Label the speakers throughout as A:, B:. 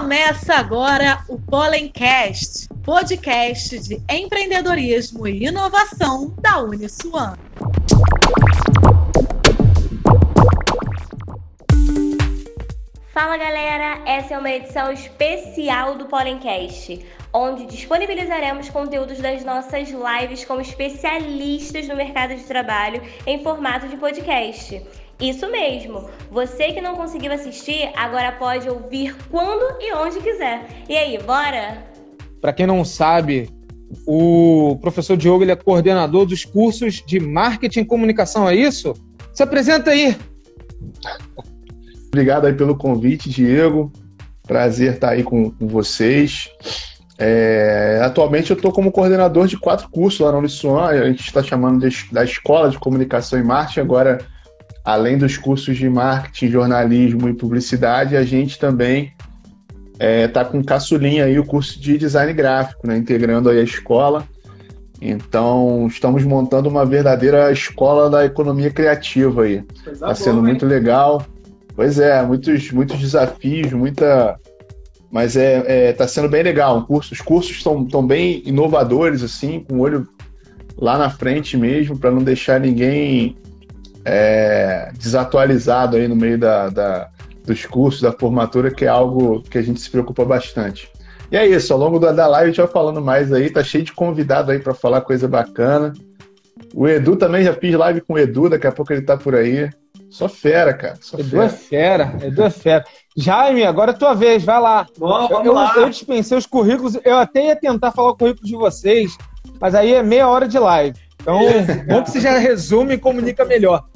A: Começa agora o Pollencast, podcast de empreendedorismo e inovação da Uniswan.
B: Fala galera, essa é uma edição especial do Pollencast, onde disponibilizaremos conteúdos das nossas lives com especialistas no mercado de trabalho em formato de podcast. Isso mesmo. Você que não conseguiu assistir, agora pode ouvir quando e onde quiser. E aí, bora?
C: Para quem não sabe, o professor Diogo ele é coordenador dos cursos de marketing e comunicação, é isso? Se apresenta aí.
D: Obrigado aí pelo convite, Diego. Prazer estar aí com, com vocês. É, atualmente eu estou como coordenador de quatro cursos lá na Uniswan. A gente está chamando de, da Escola de Comunicação e Marketing agora além dos cursos de marketing, jornalismo e publicidade, a gente também está é, tá com caçulinha aí o curso de design gráfico, né, integrando aí a escola. Então, estamos montando uma verdadeira escola da economia criativa aí. Está sendo muito legal. Pois é, muitos, muitos desafios, muita. Mas é, é tá sendo bem legal. curso, os cursos estão bem inovadores, assim, com o olho lá na frente mesmo, para não deixar ninguém é, desatualizado aí no meio da, da, dos cursos, da formatura, que é algo que a gente se preocupa bastante. E é isso, ao longo da, da live a gente vai falando mais aí, tá cheio de convidado aí para falar coisa bacana. O Edu também já fiz live com o Edu, daqui a pouco ele tá por aí. Só fera, cara. Só
C: Edu fera. é fera, Edu é fera. Jaime, agora é tua vez, vai lá.
E: Bom, vamos
C: eu,
E: lá.
C: eu dispensei os currículos, eu até ia tentar falar o currículo de vocês, mas aí é meia hora de live. Então, bom que você já resume e comunica melhor.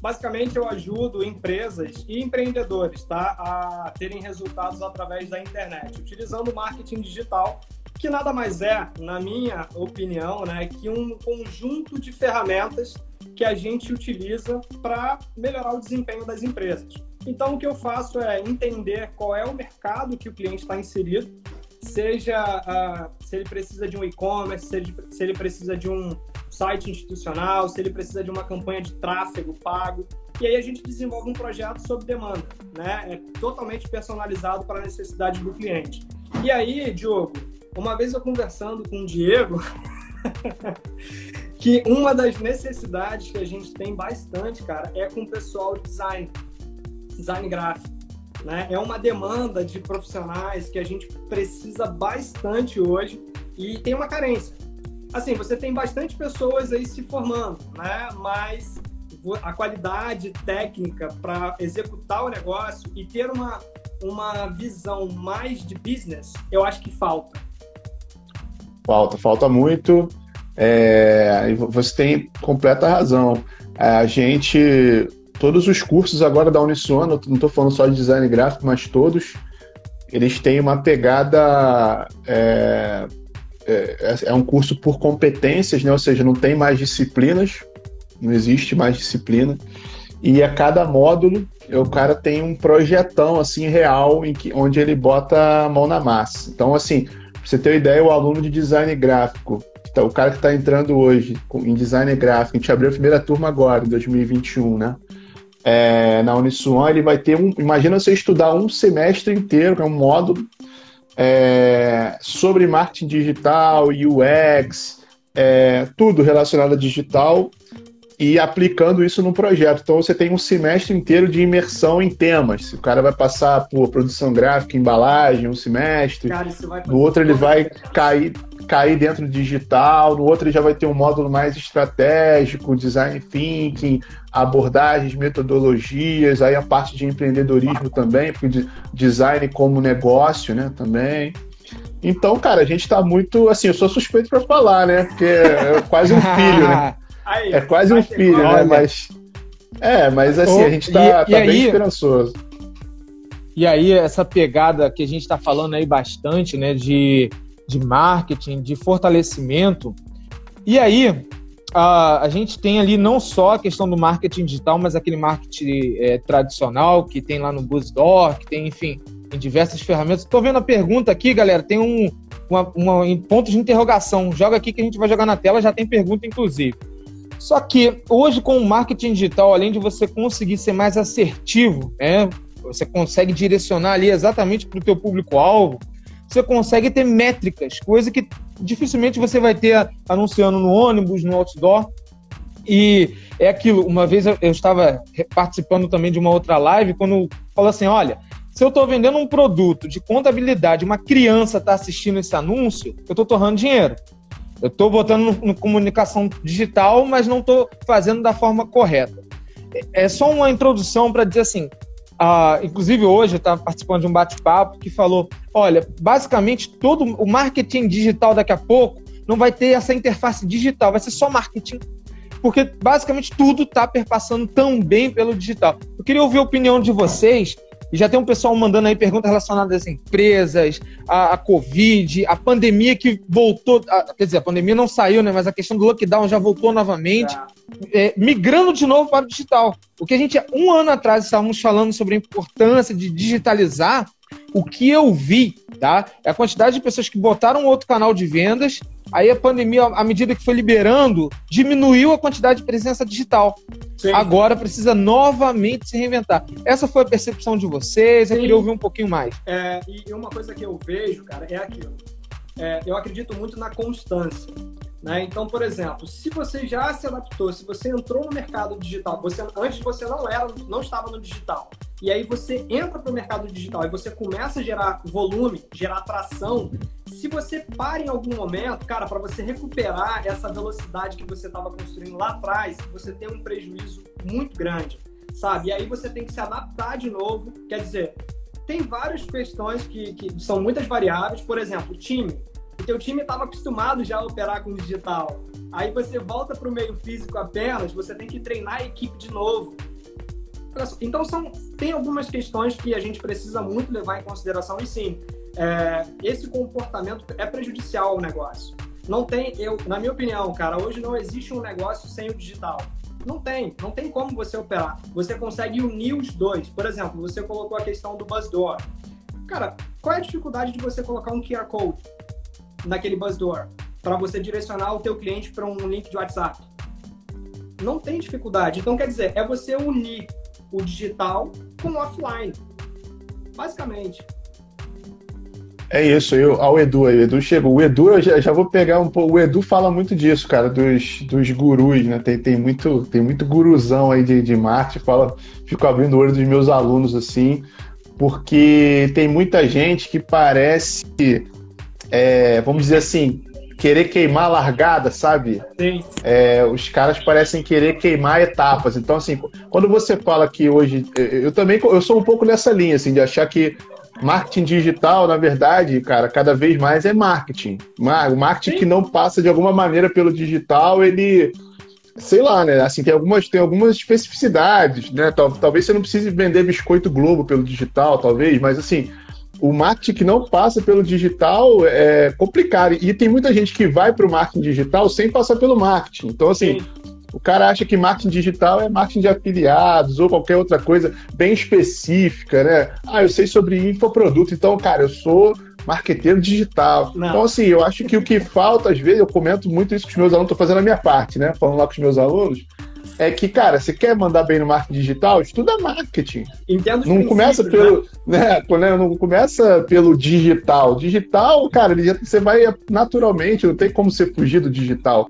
E: Basicamente, eu ajudo empresas e empreendedores tá, a terem resultados através da internet, utilizando marketing digital, que nada mais é, na minha opinião, né, que um conjunto de ferramentas que a gente utiliza para melhorar o desempenho das empresas. Então, o que eu faço é entender qual é o mercado que o cliente está inserido, seja uh, se ele precisa de um e-commerce, se, se ele precisa de um site institucional, se ele precisa de uma campanha de tráfego pago. E aí a gente desenvolve um projeto sob demanda, né? É totalmente personalizado para a necessidade do cliente. E aí, Diogo, uma vez eu conversando com o Diego, que uma das necessidades que a gente tem bastante, cara, é com o pessoal de design, design gráfico. Né? É uma demanda de profissionais que a gente precisa bastante hoje e tem uma carência assim, você tem bastante pessoas aí se formando, né? Mas a qualidade técnica para executar o negócio e ter uma, uma visão mais de business, eu acho que falta.
D: Falta, falta muito. É, você tem completa razão. É, a gente, todos os cursos agora da Uniswan, não estou falando só de design gráfico, mas todos, eles têm uma pegada é, é, é um curso por competências, né? ou seja, não tem mais disciplinas, não existe mais disciplina. E a cada módulo, o cara tem um projetão assim real em que, onde ele bota a mão na massa. Então, assim, pra você ter uma ideia, o aluno de design gráfico, tá, o cara que está entrando hoje em design gráfico, a gente abriu a primeira turma agora, em 2021, né? É, na Uniswan, ele vai ter um. Imagina você estudar um semestre inteiro, é um módulo, é, sobre marketing digital, UX, é, tudo relacionado a digital e aplicando isso no projeto. Então você tem um semestre inteiro de imersão em temas. O cara vai passar por produção gráfica, embalagem, um semestre. Cara, no outro ele vai cair, cair dentro do digital, no outro ele já vai ter um módulo mais estratégico, design thinking, abordagens, metodologias, aí a parte de empreendedorismo também, porque design como negócio, né, também. Então, cara, a gente está muito, assim, eu sou suspeito para falar, né, porque é quase um filho, né? Aí, é quase um filho, né? Mas. É, mas assim, a gente tá, e, tá e bem aí, esperançoso.
C: E aí, essa pegada que a gente está falando aí bastante, né? De, de marketing, de fortalecimento. E aí, a, a gente tem ali não só a questão do marketing digital, mas aquele marketing é, tradicional que tem lá no Buzzdoor, que tem, enfim, em diversas ferramentas. Estou vendo a pergunta aqui, galera. Tem um uma, uma, em de interrogação. Joga aqui que a gente vai jogar na tela, já tem pergunta, inclusive. Só que hoje, com o marketing digital, além de você conseguir ser mais assertivo, né, você consegue direcionar ali exatamente para o teu público-alvo, você consegue ter métricas, coisa que dificilmente você vai ter anunciando no ônibus, no outdoor. E é aquilo, uma vez eu estava participando também de uma outra live, quando falou assim, olha, se eu estou vendendo um produto de contabilidade, uma criança está assistindo esse anúncio, eu estou torrando dinheiro. Eu estou botando no, comunicação digital, mas não estou fazendo da forma correta. É, é só uma introdução para dizer assim. Uh, inclusive hoje eu estava participando de um bate-papo que falou: olha, basicamente todo o marketing digital daqui a pouco não vai ter essa interface digital, vai ser só marketing porque basicamente tudo está perpassando também pelo digital. Eu queria ouvir a opinião de vocês e já tem um pessoal mandando aí perguntas relacionadas às empresas, à, à Covid, à pandemia que voltou. A, quer dizer, a pandemia não saiu, né? Mas a questão do lockdown já voltou novamente, é, migrando de novo para o digital. O que a gente, um ano atrás, estávamos falando sobre a importância de digitalizar, o que eu vi, tá? É a quantidade de pessoas que botaram outro canal de vendas Aí a pandemia, à medida que foi liberando, diminuiu a quantidade de presença digital. Sim. Agora precisa novamente se reinventar. Essa foi a percepção de vocês? Eu queria ouvir um pouquinho mais.
E: É, e uma coisa que eu vejo, cara, é aquilo. É, eu acredito muito na constância. Né? Então, por exemplo, se você já se adaptou, se você entrou no mercado digital, você antes você não era, não estava no digital, e aí você entra para o mercado digital e você começa a gerar volume, gerar atração, se você para em algum momento, cara, para você recuperar essa velocidade que você estava construindo lá atrás, você tem um prejuízo muito grande, sabe? E aí você tem que se adaptar de novo. Quer dizer, tem várias questões que, que são muitas variáveis. Por exemplo, time. O teu time estava acostumado já a operar com digital. Aí você volta para o meio físico apenas, você tem que treinar a equipe de novo. Então são, tem algumas questões que a gente precisa muito levar em consideração e sim, é, esse comportamento é prejudicial ao negócio. Não tem, eu, na minha opinião, cara, hoje não existe um negócio sem o digital. Não tem, não tem como você operar. Você consegue unir os dois. Por exemplo, você colocou a questão do Buzzdoor. Cara, qual é a dificuldade de você colocar um QR Code naquele Buzzdoor para você direcionar o teu cliente para um link de WhatsApp? Não tem dificuldade. Então, quer dizer, é você unir o digital com o offline. Basicamente.
D: É isso, eu, ao Edu aí, Edu chegou. O Edu, eu já, já, vou pegar um pouco. O Edu fala muito disso, cara, dos, dos gurus, né? Tem, tem, muito, tem muito guruzão aí de, de marketing. Fala, fico abrindo o olho dos meus alunos assim, porque tem muita gente que parece, é, vamos dizer assim, querer queimar a largada, sabe? Sim. É, os caras parecem querer queimar etapas. Então, assim, quando você fala que hoje. Eu também eu sou um pouco nessa linha, assim, de achar que Marketing digital, na verdade, cara, cada vez mais é marketing. O marketing Sim. que não passa de alguma maneira pelo digital, ele sei lá, né? Assim, tem algumas, tem algumas especificidades, né? Talvez você não precise vender biscoito Globo pelo digital, talvez, mas assim, o marketing que não passa pelo digital é complicado. E tem muita gente que vai para o marketing digital sem passar pelo marketing. Então, assim, Sim. O cara acha que marketing digital é marketing de afiliados ou qualquer outra coisa bem específica, né? Ah, eu sei sobre infoproduto, então, cara, eu sou marqueteiro digital. Não. Então, assim, eu acho que o que falta, às vezes, eu comento muito isso com os meus alunos, estou fazendo a minha parte, né? Falando lá com os meus alunos, é que, cara, você quer mandar bem no marketing digital? Estuda marketing.
E: Entendo
D: não começa pelo, né? né? Não começa pelo digital. Digital, cara, você vai naturalmente, não tem como você fugir do digital.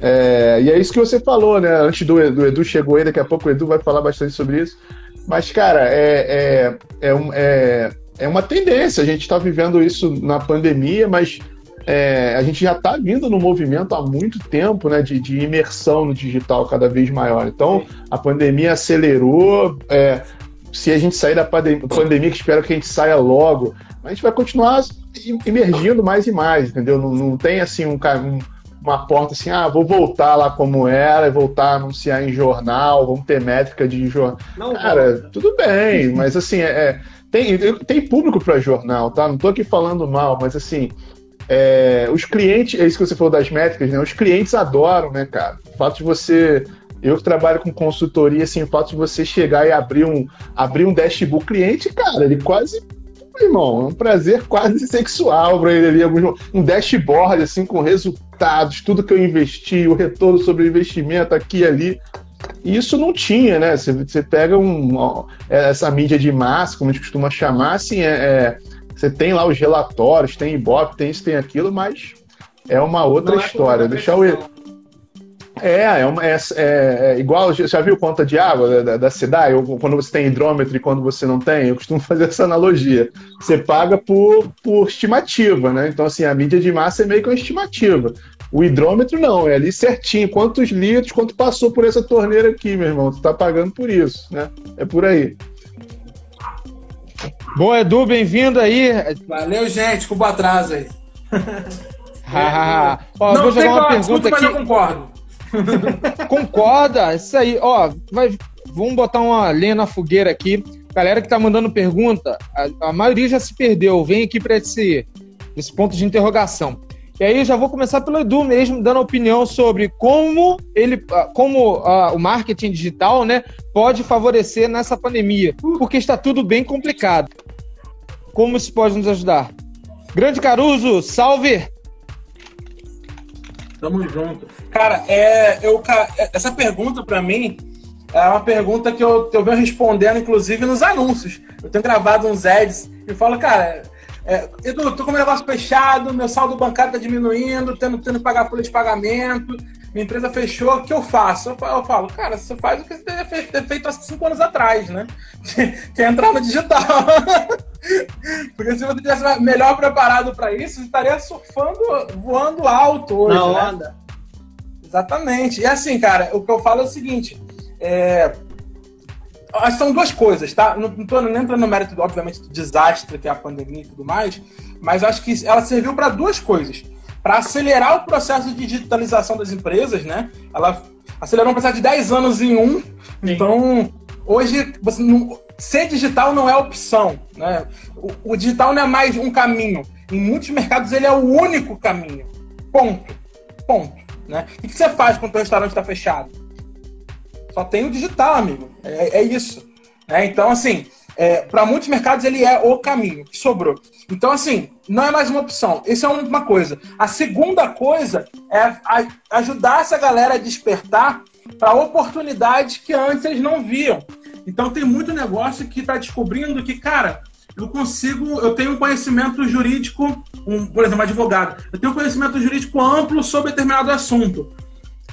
D: É, e é isso que você falou, né? Antes do, do Edu chegou aí, daqui a pouco o Edu vai falar bastante sobre isso. Mas, cara, é, é, é, um, é, é uma tendência. A gente está vivendo isso na pandemia, mas é, a gente já está vindo no movimento há muito tempo né, de, de, imersão no digital cada vez maior. Então, a pandemia acelerou. É, se a gente sair da pandemia, que espero que a gente saia logo, a gente vai continuar emergindo mais e mais, entendeu? Não, não tem assim um, um uma porta assim, ah, vou voltar lá como era, voltar a anunciar em jornal, vamos ter métrica de jornal. Cara, não. tudo bem, mas assim, é, é tem, tem público para jornal, tá? Não tô aqui falando mal, mas assim, é, os clientes, é isso que você falou das métricas, né? Os clientes adoram, né, cara? O fato de você. Eu que trabalho com consultoria, assim, o fato de você chegar e abrir um, abrir um dashboard cliente, cara, ele quase irmão, é um prazer quase sexual para ele ali, um dashboard assim com resultados, tudo que eu investi, o retorno sobre o investimento aqui e ali. E isso não tinha, né? Você, você pega um, essa mídia de massa, como a gente costuma chamar, assim, é, é, você tem lá os relatórios, tem Ibope, tem isso, tem aquilo, mas é uma outra é história. É Deixar o. É, é, uma, é, é, é, igual, já viu conta de água da, da cidade? Ou quando você tem hidrômetro e quando você não tem? Eu costumo fazer essa analogia. Você paga por, por estimativa, né? Então, assim, a mídia de massa é meio que uma estimativa. O hidrômetro não, é ali certinho, quantos litros, quanto passou por essa torneira aqui, meu irmão. Tu tá pagando por isso, né? É por aí.
C: Bom, Edu, bem-vindo aí.
F: Valeu, gente, com atraso aí.
C: Ah, ó, não, vou jogar uma pergunta aqui.
F: Mas eu concordo.
C: Concorda? Isso aí, ó, vai, vamos botar uma lenha na fogueira aqui. Galera que tá mandando pergunta, a, a maioria já se perdeu. Vem aqui para esse, esse ponto de interrogação. E aí já vou começar pelo Edu mesmo, dando opinião sobre como ele, ah, como uh, o marketing digital, né, pode favorecer nessa pandemia, porque está tudo bem complicado. Como isso pode nos ajudar? Grande Caruso, salve!
F: Tamo junto. Cara, é, eu, essa pergunta para mim é uma pergunta que eu, eu venho respondendo, inclusive, nos anúncios. Eu tenho gravado uns ads e falo, cara, é, Edu, tô com meu negócio fechado, meu saldo bancário tá diminuindo, tendo, tendo que pagar folha de pagamento, minha empresa fechou, o que eu faço? Eu falo, eu falo cara, você faz o que você deve ter feito há cinco anos atrás, né? Que, é entrar no digital. Porque se você tivesse melhor preparado para isso, você estaria surfando, voando alto hoje. Na né? onda. Exatamente. E assim, cara, o que eu falo é o seguinte: é... são duas coisas, tá? Não, não tô nem entrando no mérito, obviamente, do desastre que é a pandemia e tudo mais, mas acho que ela serviu para duas coisas. Para acelerar o processo de digitalização das empresas, né? Ela acelerou um processo de 10 anos em um. Sim. Então, hoje, você não, ser digital não é opção, né? O, o digital não é mais um caminho. Em muitos mercados, ele é o único caminho. Ponto. Ponto. Né? O que você faz quando o restaurante está fechado? Só tem o digital, amigo. É, é isso. Né? Então, assim, é, para muitos mercados ele é o caminho que sobrou. Então, assim, não é mais uma opção. Isso é uma coisa. A segunda coisa é ajudar essa galera a despertar para oportunidades que antes eles não viam. Então, tem muito negócio que está descobrindo que, cara, eu consigo, eu tenho um conhecimento jurídico, um, por exemplo, advogado, eu tenho um conhecimento jurídico amplo sobre determinado assunto.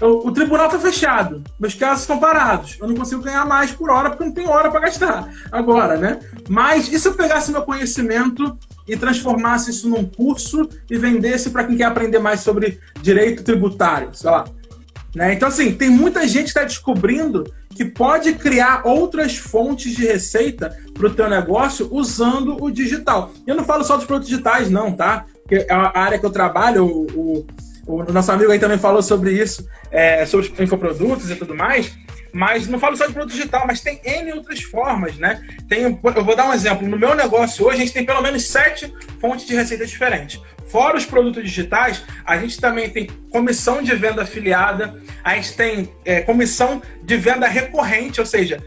F: Eu, o tribunal está fechado, meus casos estão parados, eu não consigo ganhar mais por hora porque não tem hora para gastar agora, né? Mas e se eu pegasse meu conhecimento e transformasse isso num curso e vendesse para quem quer aprender mais sobre direito tributário, sei lá. Né? Então, assim, tem muita gente que está descobrindo que pode criar outras fontes de receita para o teu negócio usando o digital. Eu não falo só dos produtos digitais, não, tá? Porque a área que eu trabalho, o, o, o nosso amigo aí também falou sobre isso, é, sobre os infoprodutos e tudo mais. Mas não falo só de produto digital, mas tem N outras formas, né? Tem, eu vou dar um exemplo. No meu negócio hoje, a gente tem pelo menos sete fontes de receita diferentes. Fora os produtos digitais, a gente também tem comissão de venda afiliada, a gente tem é, comissão de venda recorrente, ou seja,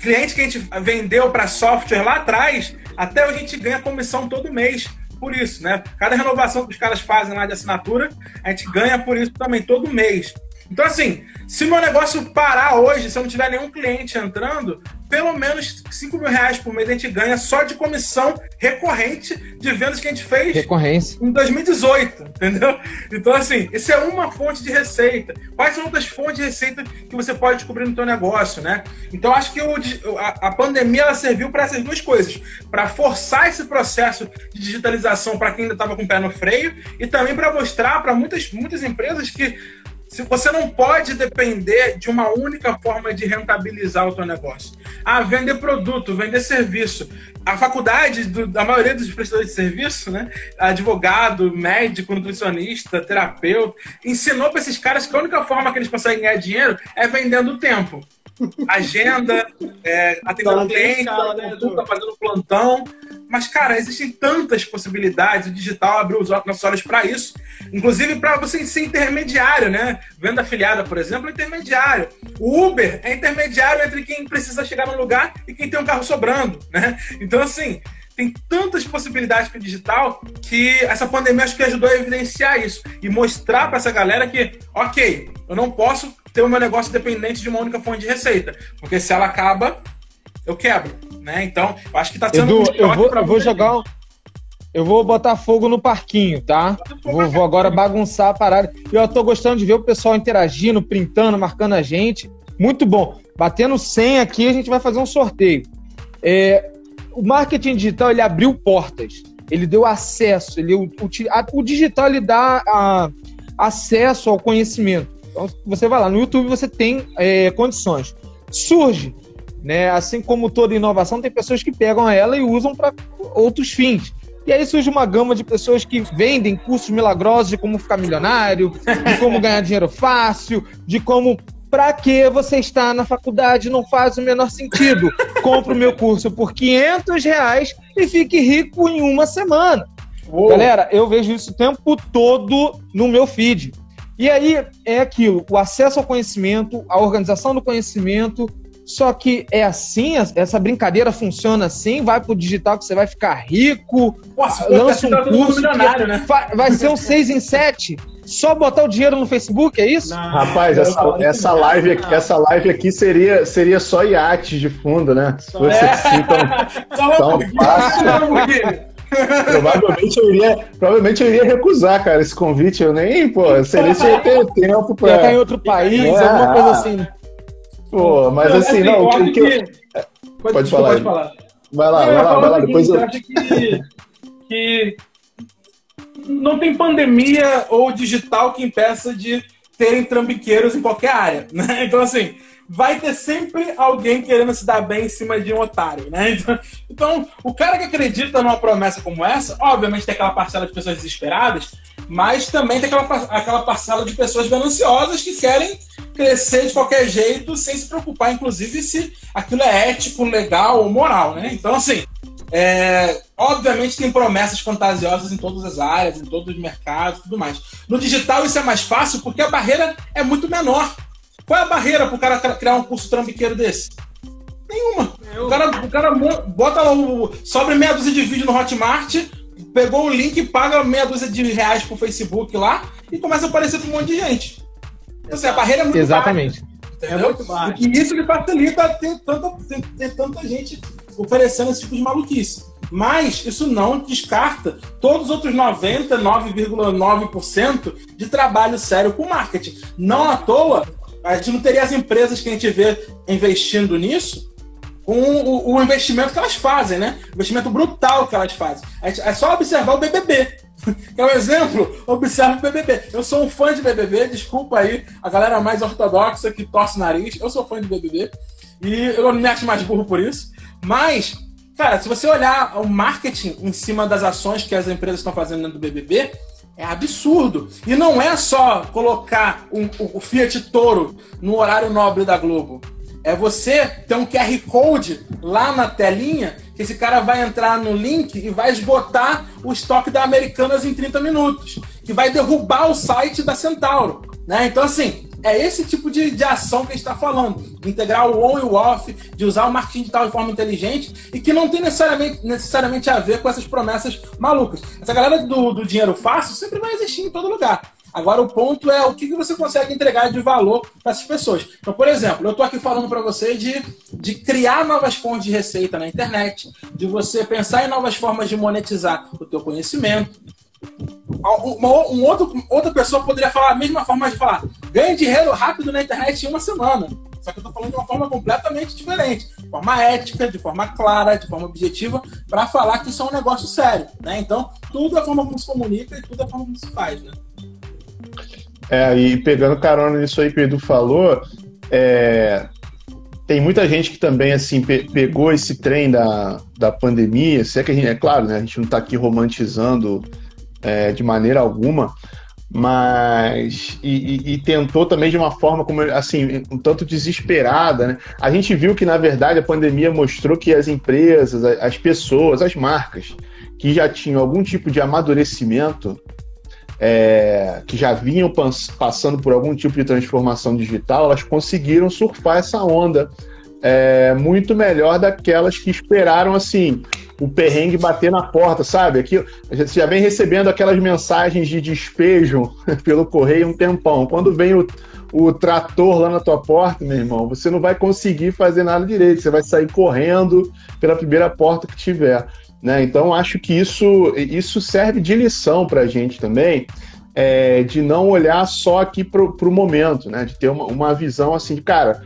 F: cliente que a gente vendeu para software lá atrás, até a gente ganha comissão todo mês por isso, né? Cada renovação que os caras fazem lá de assinatura, a gente ganha por isso também todo mês. Então, assim, se meu negócio parar hoje, se eu não tiver nenhum cliente entrando, pelo menos 5 mil reais por mês a gente ganha só de comissão recorrente de vendas que a gente fez
C: Recorrência.
F: em 2018, entendeu? Então, assim, isso é uma fonte de receita. Quais são outras fontes de receita que você pode descobrir no seu negócio, né? Então, acho que o, a, a pandemia ela serviu para essas duas coisas, para forçar esse processo de digitalização para quem ainda estava com o pé no freio e também para mostrar para muitas, muitas empresas que se você não pode depender de uma única forma de rentabilizar o teu negócio. Ah, vender produto, vender serviço. A faculdade do, da maioria dos prestadores de serviço, né, advogado, médico, nutricionista, terapeuta, ensinou para esses caras que a única forma que eles conseguem ganhar dinheiro é vendendo tempo. Agenda, é, atendendo cliente, né, fazendo plantão. Mas, cara, existem tantas possibilidades. O digital abriu os nossos olhos para isso. Inclusive para você ser intermediário, né? Venda afiliada, por exemplo, é intermediário. O Uber é intermediário entre quem precisa chegar no lugar e quem tem um carro sobrando, né? Então, assim, tem tantas possibilidades para o digital que essa pandemia acho que ajudou a evidenciar isso e mostrar para essa galera que, ok, eu não posso ter o meu negócio dependente de uma única fonte de receita. Porque se ela acaba, eu quebro, né? Então, eu acho que tá sendo
C: Edu,
F: um
C: eu vou, eu vou jogar um, Eu vou botar fogo no parquinho, tá? Vou, vou agora bagunçar a parada. Eu tô gostando de ver o pessoal interagindo, printando, marcando a gente. Muito bom. Batendo 100 aqui, a gente vai fazer um sorteio. É, o marketing digital, ele abriu portas. Ele deu acesso. Ele, o, o, a- o digital, ele dá a- acesso ao conhecimento. Então, você vai lá no YouTube, você tem é, condições. Surge, né? Assim como toda inovação, tem pessoas que pegam ela e usam para outros fins. E aí surge uma gama de pessoas que vendem cursos milagrosos de como ficar milionário, de como ganhar dinheiro fácil, de como para que você está na faculdade não faz o menor sentido. Compre o meu curso por 500 reais e fique rico em uma semana.
F: Uou.
C: Galera, eu vejo isso o tempo todo no meu feed. E aí é aquilo, o acesso ao conhecimento, a organização do conhecimento. Só que é assim, essa brincadeira funciona assim, vai pro digital que você vai ficar rico,
F: for
C: lança um
F: tá
C: curso
F: milionário,
C: que
F: né?
C: vai ser um 6 em 7. Só botar o dinheiro no Facebook, é isso?
D: Rapaz, essa, essa, live, aqui- essa live aqui seria, seria só iates de fundo, né? Se fosse
F: É.
D: assim, tão,
F: Só
D: Tão
F: Lamborghini,
D: fácil. Provavelmente, eu iria, provavelmente eu iria recusar, cara, esse convite. Eu nem, pô, seria se eu ia ter tempo
C: Pra estar em
D: pra.
C: outro país,
D: É.
C: alguma coisa assim.
D: Pô, mas assim, não, o que, o que eu-
F: Pode,
D: Pode
F: desculpa,
D: falar,
F: Pode falar.
D: Vai lá,
F: Não,
D: vai lá, vai lá.
F: o
D: Depois eu.
F: acho que, que não tem pandemia ou digital que impeça de terem trambiqueiros em qualquer área, né? Então, assim, vai ter sempre alguém querendo se dar bem em cima de um otário, né? Então, então, o cara que acredita numa promessa como essa, obviamente tem aquela parcela de pessoas desesperadas, mas também tem aquela, aquela parcela de pessoas gananciosas que querem crescer de qualquer jeito, sem se preocupar, inclusive, se aquilo é ético, legal ou moral, né? Então, assim, é, obviamente tem promessas fantasiosas em todas as áreas, em todos os mercados e tudo mais. No digital isso é mais fácil porque a barreira é muito menor. Qual é a barreira para o cara cri- criar um curso trambiqueiro desse? Nenhuma. O cara, o cara bota lá o. Sobre meia dúzia de vídeo no Hotmart, pegou o link, paga meia dúzia de reais pro Facebook lá e começa a aparecer para um monte de gente. Então, assim, a barreira é muito
C: Exatamente.
F: baixa,
E: É muito baixo.
F: E isso lhe facilita ter tanta, ter, ter tanta gente oferecendo esse tipo de maluquice. Mas isso não descarta todos os outros 99,9% de trabalho sério com marketing. Não à toa, a gente não teria as empresas que a gente vê investindo nisso com o, o investimento que elas fazem, né? O investimento brutal que elas fazem. É só observar o BBB. É um exemplo, observa o BBB. Eu sou um fã de BBB, desculpa aí a galera mais ortodoxa que torce o nariz. Eu sou fã de BBB e eu não me acho mais burro por isso. Mas, cara, se você olhar o marketing em cima das ações que as empresas estão fazendo dentro do BBB, é absurdo. E não é só colocar um- o, o Fiat Toro no horário nobre da Globo. É você ter um QR Code lá na telinha que esse cara vai entrar no link e vai esgotar o estoque da Americanas em 30 minutos. Que vai derrubar o site da Centauro. Né? Então, assim, é esse tipo de, de ação que a gente está falando. De integrar o on e o off, de usar o marketing digital de forma inteligente e que não tem necessariamente, necessariamente a ver com essas promessas malucas. Essa galera do, do dinheiro fácil sempre vai existir em todo lugar. Agora o ponto é o que você consegue entregar de valor para essas pessoas. Então, por exemplo, eu estou aqui falando para você de, de criar novas fontes de receita na internet, de você pensar em novas formas de monetizar o teu conhecimento. Uma, um outro, outra pessoa poderia falar a mesma forma de falar ganhe dinheiro rápido na internet em uma semana. Só que eu estou falando de uma forma completamente diferente, de forma ética, de forma clara, de forma objetiva, para falar que isso é um negócio sério. Né? Então, tudo é a forma como se comunica e tudo é a forma como se faz. Né?
D: É, e pegando carona nisso aí que o Edu falou, é, tem muita gente que também assim pe- pegou esse trem da, da pandemia. Se é que a gente, é claro, né, a gente não está aqui romantizando é, de maneira alguma, mas e, e- e tentou também de uma forma como assim um tanto desesperada, né? A gente viu que na verdade a pandemia mostrou que as empresas, as pessoas, as marcas que já tinham algum tipo de amadurecimento é, que já vinham pas- passando por algum tipo de transformação digital, elas conseguiram surfar essa onda é, muito melhor daquelas que esperaram assim o perrengue bater na porta, sabe? Aqui, você já vem recebendo aquelas mensagens de despejo pelo correio um tempão. Quando vem o, o trator lá na tua porta, meu irmão, você não vai conseguir fazer nada direito. Você vai sair correndo pela primeira porta que tiver. Né? Então, acho que isso, isso serve de lição para a gente também, é, de não olhar só aqui para o momento, né? de ter uma, uma visão assim, de, cara,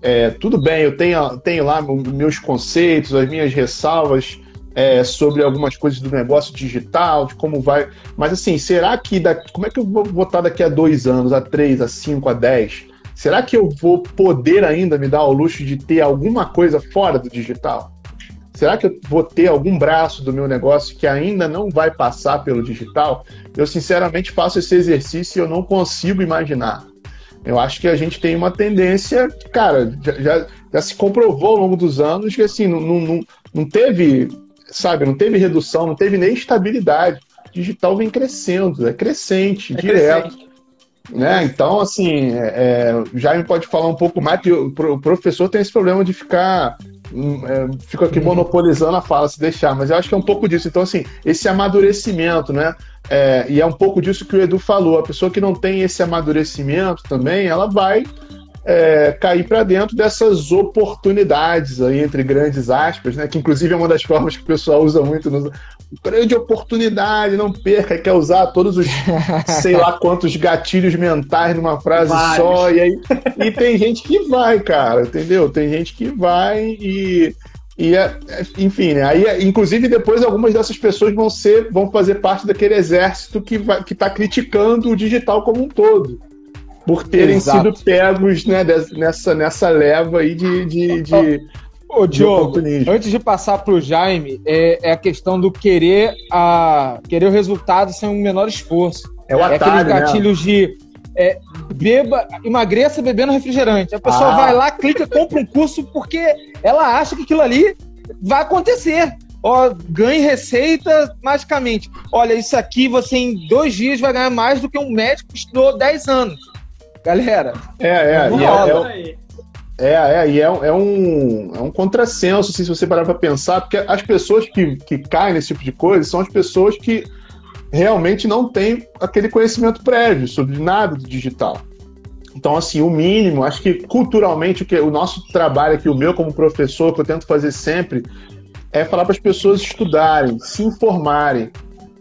D: é, tudo bem, eu tenho, tenho lá meus conceitos, as minhas ressalvas é, sobre algumas coisas do negócio digital, de como vai. Mas assim, será que daqui, como é que eu vou votar daqui a dois anos, a três, a cinco, a dez? Será que eu vou poder ainda me dar o luxo de ter alguma coisa fora do digital? Será que eu vou ter algum braço do meu negócio que ainda não vai passar pelo digital? Eu sinceramente faço esse exercício e eu não consigo imaginar. Eu acho que a gente tem uma tendência, cara, já, já, já se comprovou ao longo dos anos que assim, não, não, não teve, sabe, não teve redução, não teve nem estabilidade. O digital vem crescendo, é crescente, é direto. Crescente. Né? Então, assim, é, é, o Jaime pode falar um pouco mais, que o, professor tem esse problema de ficar é, fico aqui monopolizando a fala se deixar, mas eu acho que é um pouco disso. Então, assim, esse amadurecimento, né? É, e é um pouco disso que o Edu falou. A pessoa que não tem esse amadurecimento também, ela vai é, cair para dentro dessas oportunidades aí, entre grandes aspas, né? Que inclusive é uma das formas que o pessoal usa muito. No... Grande oportunidade, não perca, quer usar todos os sei lá quantos gatilhos mentais numa frase Vários. só. E, aí, e tem gente que vai, cara, entendeu? Tem gente que vai e e, é, é, enfim, né? Aí, inclusive, depois algumas dessas pessoas vão ser, vão fazer parte daquele exército que que está criticando o digital como um todo, por terem Exato. sido pegos né, nessa, nessa leva aí de, de, de,
C: Ô, Diogo, antes de passar para o Jaime, é, é, a questão do querer, a, querer o resultado sem o um menor esforço.
D: É o atalho,
C: é aqueles gatilhos né? de é, beba, emagreça bebendo refrigerante. A pessoa ah. vai lá, clica, compra um curso porque ela acha que aquilo ali vai acontecer. Ó, ganhe receita magicamente. Olha, isso aqui você em dois dias vai ganhar mais do que um médico que estudou 10 anos. Galera.
D: É, é, e é, é, é, é, e é, é, um, é um contrassenso, assim, se você parar para pensar, porque as pessoas que, que caem nesse tipo de coisa são as pessoas que realmente não tem aquele conhecimento prévio sobre nada do digital. Então, assim, o mínimo, acho que culturalmente o, que, o nosso trabalho aqui, o meu como professor, que eu tento fazer sempre, é falar para as pessoas estudarem, se informarem.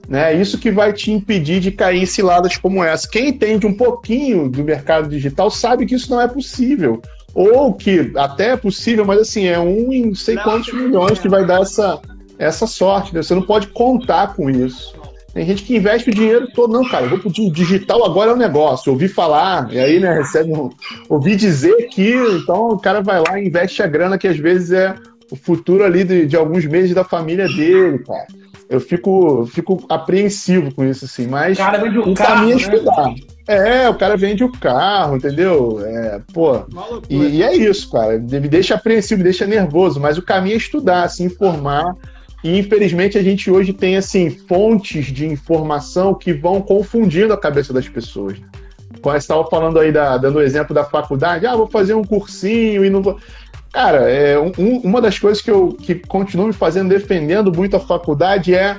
D: Né? Isso que vai te impedir de cair em ciladas como essa. Quem entende um pouquinho do mercado digital sabe que isso não é possível. Ou que até é possível, mas assim, é um em não sei não, quantos milhões que vai dar essa, essa sorte. Né? Você não pode contar com isso. Tem gente que investe o dinheiro todo. Não, cara, eu vou pro digital agora é um negócio. Ouvi falar, e aí, né, recebe um. Ouvi dizer que, então o cara vai lá e investe a grana que às vezes é o futuro ali de, de alguns meses da família dele, cara. Eu fico, fico apreensivo com isso, assim, mas o,
F: cara vende o, o carro, caminho é né? estudar.
D: É, o cara vende o carro, entendeu? É, pô. E, e, é isso, cara. Me deixa apreensivo, me deixa nervoso, mas o caminho é estudar, se informar e infelizmente a gente hoje tem assim fontes de informação que vão confundindo a cabeça das pessoas. Quando você estava falando aí, da, dando o exemplo da faculdade, ah, vou fazer um cursinho e não vou. Cara, é, um, uma das coisas que eu que continuo me fazendo, defendendo muito a faculdade é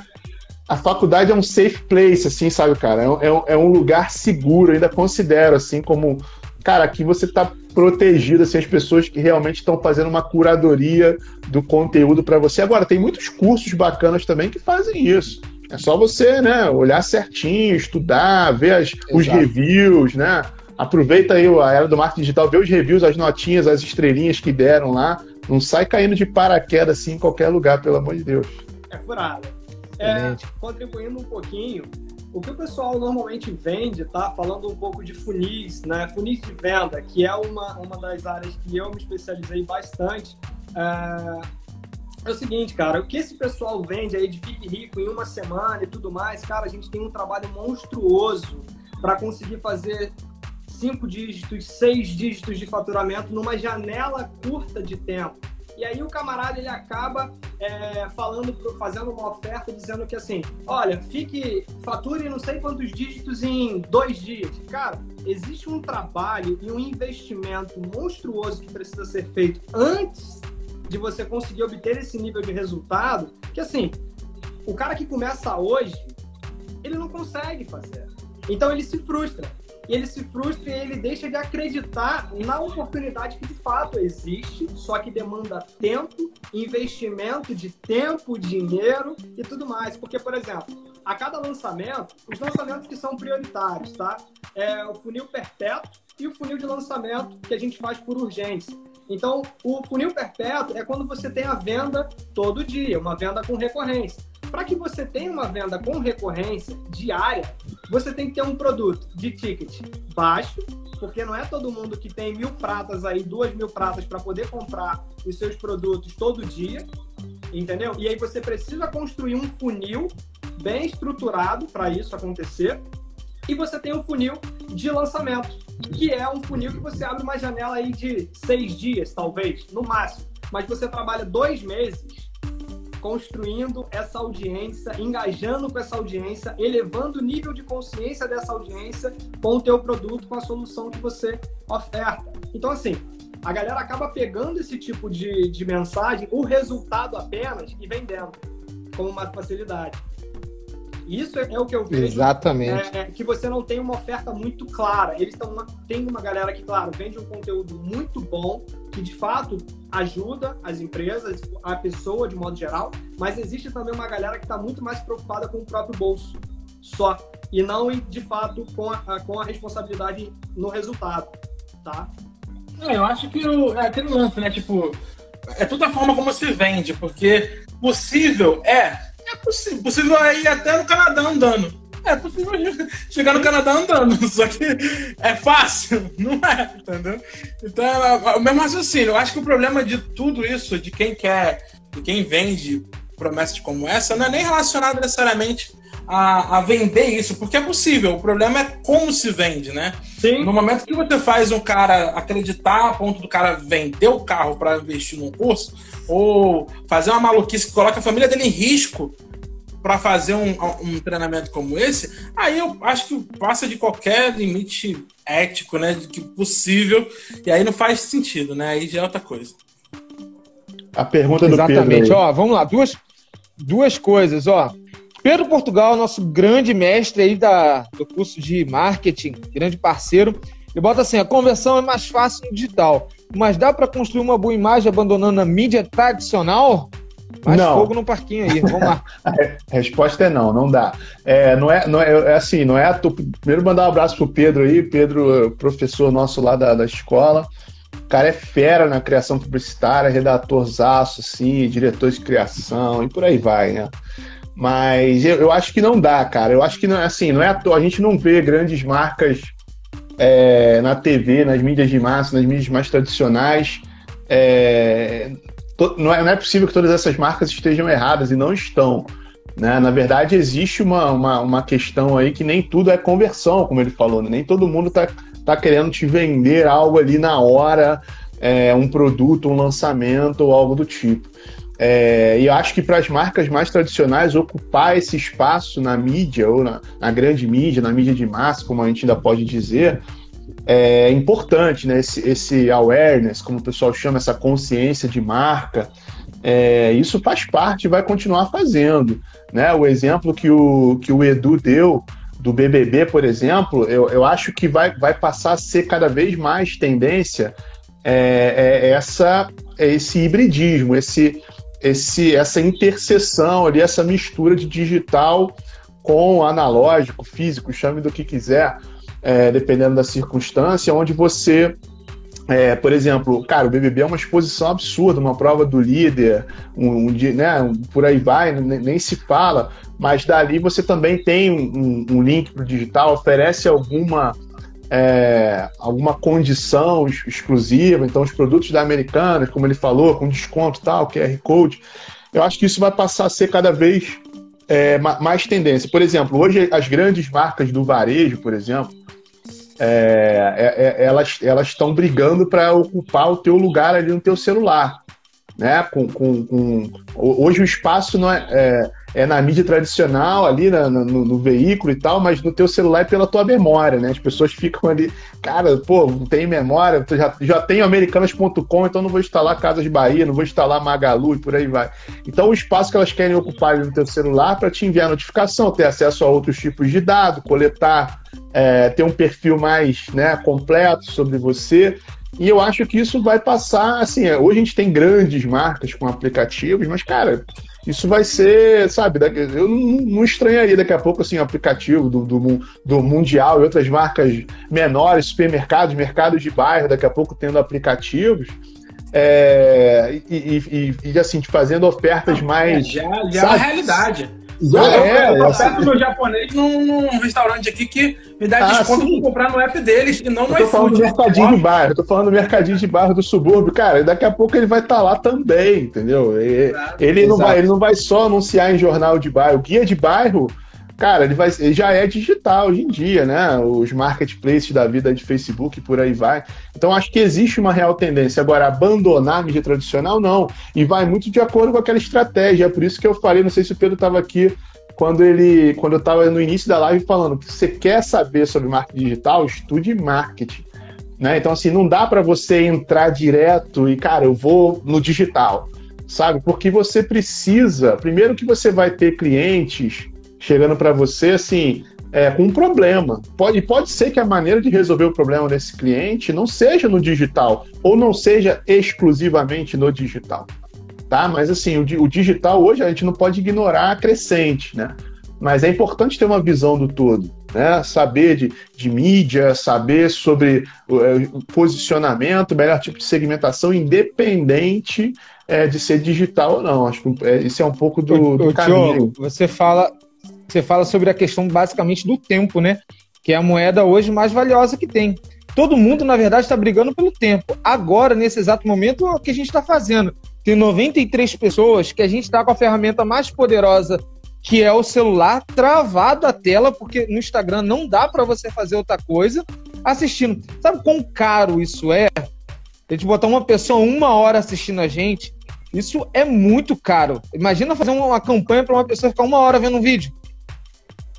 D: a faculdade é um safe place, assim, sabe, cara? É, é, é um lugar seguro, ainda considero, assim, como. Cara, aqui você está protegido, assim, as pessoas que realmente estão fazendo uma curadoria do conteúdo para você. Agora, tem muitos cursos bacanas também que fazem isso. É só você, né, olhar certinho, estudar, ver as, os reviews, né? Aproveita aí a era do marketing digital, vê os reviews, as notinhas, as estrelinhas que deram lá. Não sai caindo de paraquedas assim em qualquer lugar, pelo amor de Deus.
E: É furada. É, contribuindo um pouquinho, o que o pessoal normalmente vende, tá? Falando um pouco de funis, né? Funis de venda, que é uma, uma das áreas que eu me especializei bastante. É, é o seguinte, cara, o que esse pessoal vende aí de fique rico em uma semana e tudo mais, cara, a gente tem um trabalho monstruoso para conseguir fazer cinco dígitos, seis dígitos de faturamento numa janela curta de tempo. E aí o camarada ele acaba é, falando, fazendo uma oferta dizendo que assim, olha, fique, fature não sei quantos dígitos em dois dias. Cara, existe um trabalho e um investimento monstruoso que precisa ser feito antes de você conseguir obter esse nível de resultado, que assim, o cara que começa hoje, ele não consegue fazer. Então ele se frustra. E ele se frustra e ele deixa de acreditar na oportunidade que de fato existe, só que demanda tempo, investimento de tempo, dinheiro e tudo mais. Porque, por exemplo, a cada lançamento, os lançamentos que são prioritários, tá? É o funil perpétuo e o funil de lançamento que a gente faz por urgência. Então, o funil perpétuo é quando você tem a venda todo dia, uma venda com recorrência. Para que você tenha uma venda com recorrência diária, você tem que ter um produto de ticket baixo, porque não é todo mundo que tem mil pratas aí, duas mil pratas para poder comprar os seus produtos todo dia, entendeu? E aí você precisa construir um funil bem estruturado para isso acontecer. E você tem um funil de lançamento, que é um funil que você abre uma janela aí de seis dias, talvez, no máximo. Mas você trabalha dois meses construindo essa audiência, engajando com essa audiência, elevando o nível de consciência dessa audiência com o teu produto, com a solução que você oferta. Então, assim, a galera acaba pegando esse tipo de, de mensagem, o resultado apenas, e vendendo com uma facilidade. Isso é, é o que eu vejo.
C: Exatamente.
E: É, é, que você não tem uma oferta muito clara. Eles estão tem uma galera que, claro, vende um conteúdo muito bom, que de fato ajuda as empresas, a pessoa de modo geral, mas existe também uma galera que está muito mais preocupada com o próprio bolso só e não de fato com a, com a responsabilidade no resultado, tá?
F: É, eu acho que o, é aquele lance, né? Tipo, é toda a forma como se vende, porque possível é é possível. Possível é até no Canadá andando. É possível chegar no Canadá andando, só que é fácil, não é, entendeu? Então, é, é o mesmo raciocínio. Eu acho que o problema de tudo isso, de quem quer, de quem vende promessas como essa, não é nem relacionado necessariamente a, a, vender isso, porque é possível. O problema é como se vende, né?
E: Sim.
F: No momento que você faz um cara acreditar a ponto do cara vender o carro para investir num curso, ou fazer uma maluquice que coloca a família dele em risco para fazer um, um, treinamento como esse, aí eu acho que passa de qualquer limite ético, né? De que possível, e aí não faz sentido, né? Aí já é outra coisa.
D: A pergunta do
C: Exatamente.
D: Pedro.
C: Ó, vamos lá, duas, duas coisas, ó. Pedro Portugal, nosso grande mestre aí da, do curso de marketing, grande parceiro, ele bota assim: a conversão é mais fácil no digital, mas dá para construir uma boa imagem abandonando a mídia tradicional? Mais
D: Não.
C: fogo no parquinho aí, vamos lá.
D: A resposta é não, não dá. É, não é, não é, é assim, não é. Primeiro mandar um abraço pro Pedro aí, Pedro, professor nosso lá da, da escola. O cara é fera na criação publicitária, redatorzaço, assim, diretor de criação e por aí vai, né? Mas eu, eu acho que não dá, cara. Eu acho que não, assim, não é à toa. A gente não vê grandes marcas é, na TV, nas mídias de massa, nas mídias mais tradicionais. É, não, é, não é possível que todas essas marcas estejam erradas e não estão. Né? Na verdade, existe uma, uma, uma, questão aí que nem tudo é conversão, como ele falou. Né? Nem todo mundo está tá querendo te vender algo ali na hora, é, um produto, um lançamento ou algo do tipo. É, e eu acho que para as marcas mais tradicionais, ocupar esse espaço na mídia, ou na, na, grande mídia, na mídia de massa, como a gente ainda pode dizer, é importante, né? Esse, esse awareness, como o pessoal chama, essa consciência de marca. É, isso faz parte e vai continuar fazendo. Né? O exemplo que o, que o Edu deu do BBB, por exemplo, eu, eu acho que vai, vai passar a ser cada vez mais tendência é, é essa, é esse hibridismo, esse, esse, essa interseção ali, essa mistura de digital com analógico, físico, chame do que quiser, é, dependendo da circunstância, onde você, é, por exemplo, cara, o BBB é uma exposição absurda, uma prova do líder, um, um né, um, por aí vai, nem, nem, se fala, mas dali você também tem um, um link para o digital, oferece alguma é, alguma condição exclusiva, então os produtos da Americanas, como ele falou, com desconto tal, QR Code, eu acho que isso vai passar a ser cada vez é, mais tendência. Por exemplo, hoje as grandes marcas do varejo, por exemplo, é, é, é elas elas estão brigando para ocupar o teu lugar ali no teu celular. né? Com, com, com... Hoje o espaço não é, é, na mídia tradicional, ali na, no, no, veículo e tal, mas no teu celular é pela tua memória, né? As pessoas ficam ali, cara, pô, não tem memória, já, já tenho americanas.com, então não vou instalar Casas Bahia, não vou instalar Magalu e por aí vai. Então o espaço que elas querem ocupar no teu celular para te enviar notificação, ter acesso a outros tipos de dados, coletar, é, ter um perfil mais né, completo sobre você. E eu acho que isso vai passar, assim, é, hoje a gente tem grandes marcas com aplicativos, mas, cara, isso vai ser, sabe, eu não, não estranharia daqui a pouco, assim, aplicativo do, do, do, Mundial e outras marcas menores, supermercados, mercados de bairro, daqui a pouco tendo aplicativos, é, e, e, e, assim, fazendo ofertas mais...
F: Já, já é uma realidade. Já eu, é, eu, eu assim, meu japonês num, num, restaurante aqui que me dá ah, desconto sim. pra comprar no app deles e não no
D: eu tô falando do mercadinho de bairro, eu tô falando do mercadinho de bairro do subúrbio, cara, daqui a pouco ele vai estar tá lá também, entendeu? Ele, ele não vai, ele não vai só anunciar em jornal de bairro, guia de bairro cara, ele, vai, ele já é digital hoje em dia, né? Os marketplaces da vida de Facebook por aí vai. Então acho que existe uma real tendência. Agora, abandonar a mídia tradicional, não. E vai muito de acordo com aquela estratégia. É por isso que eu falei, não sei se o Pedro estava aqui quando ele, quando eu estava no início da live falando que você quer saber sobre marketing digital, estude marketing. Né? Então, assim, não dá para você entrar direto e, cara, eu vou no digital, sabe? Porque você precisa, primeiro que você vai ter clientes chegando para você assim, é, com um problema. Pode, pode ser que a maneira de resolver o problema desse cliente não seja no digital, ou não seja exclusivamente no digital. Tá? Mas assim, o, o digital hoje a gente não pode ignorar a crescente, né? Mas é importante ter uma visão do todo, né? Saber de, de mídia, saber sobre o, o posicionamento, melhor tipo de segmentação, independente é, de ser digital ou não. Acho que é, isso é um pouco do, do caminho.
C: você fala, você fala sobre a questão basicamente do tempo, né? Que é a moeda hoje mais valiosa que tem. Todo mundo, na verdade, está brigando pelo tempo. Agora, nesse exato momento, é o que a gente está fazendo. Tem 93 pessoas que a gente está com a ferramenta mais poderosa, que é o celular, travado a tela, porque no Instagram não dá para você fazer outra coisa, assistindo. Sabe quão caro isso é? A gente botar uma pessoa uma hora assistindo a gente, isso é muito caro. Imagina fazer uma campanha para uma pessoa ficar uma hora vendo um vídeo.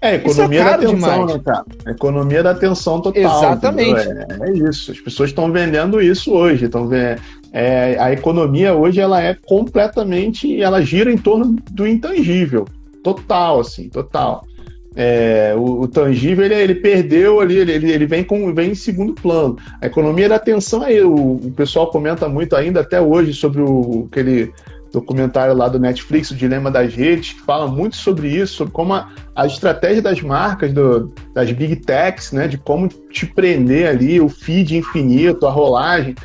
D: É, economia é da atenção, demais. né, cara? Economia da atenção total.
C: Exatamente.
D: É, é, isso. As pessoas estão vendendo isso hoje. Estão vendo. É, a economia hoje ela é completamente. Ela gira em torno do intangível. Total, assim, total. É, o, o, tangível ele, ele perdeu ali, ele, ele vem, com, vem em segundo plano. A economia da atenção aí, o, o pessoal comenta muito ainda até hoje sobre o aquele documentário lá do Netflix, o Dilema das Redes, que fala muito sobre isso, sobre como a, a estratégia das marcas, do, das big techs, né, de como te prender ali, o feed infinito, a rolagem.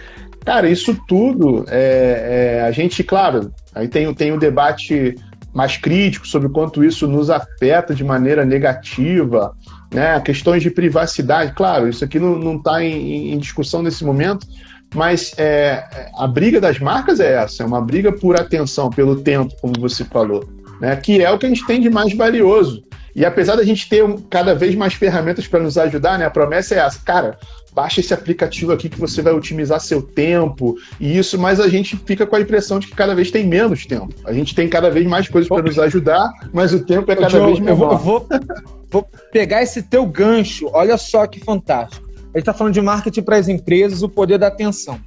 D: Cara, isso tudo, é, é, a gente, claro, aí tem, tem um debate mais crítico sobre quanto isso nos afeta de maneira negativa, né, questões de privacidade, claro, isso aqui não está em, em discussão nesse momento, mas é, a briga das marcas é essa, é uma briga por atenção, pelo tempo, como você falou, né? que é o que a gente tem de mais valioso. E apesar da gente ter cada vez mais ferramentas para nos ajudar, né? a promessa é essa, cara, baixa esse aplicativo aqui que você vai otimizar seu tempo e isso, mas a gente fica com a impressão de que cada vez tem menos tempo. A gente tem cada vez mais coisas para nos ajudar, mas o tempo é cada vez menor.
C: Eu vou, vou, vou pegar esse teu gancho, olha só que fantástico. Ele está falando de marketing para as empresas, o poder da atenção.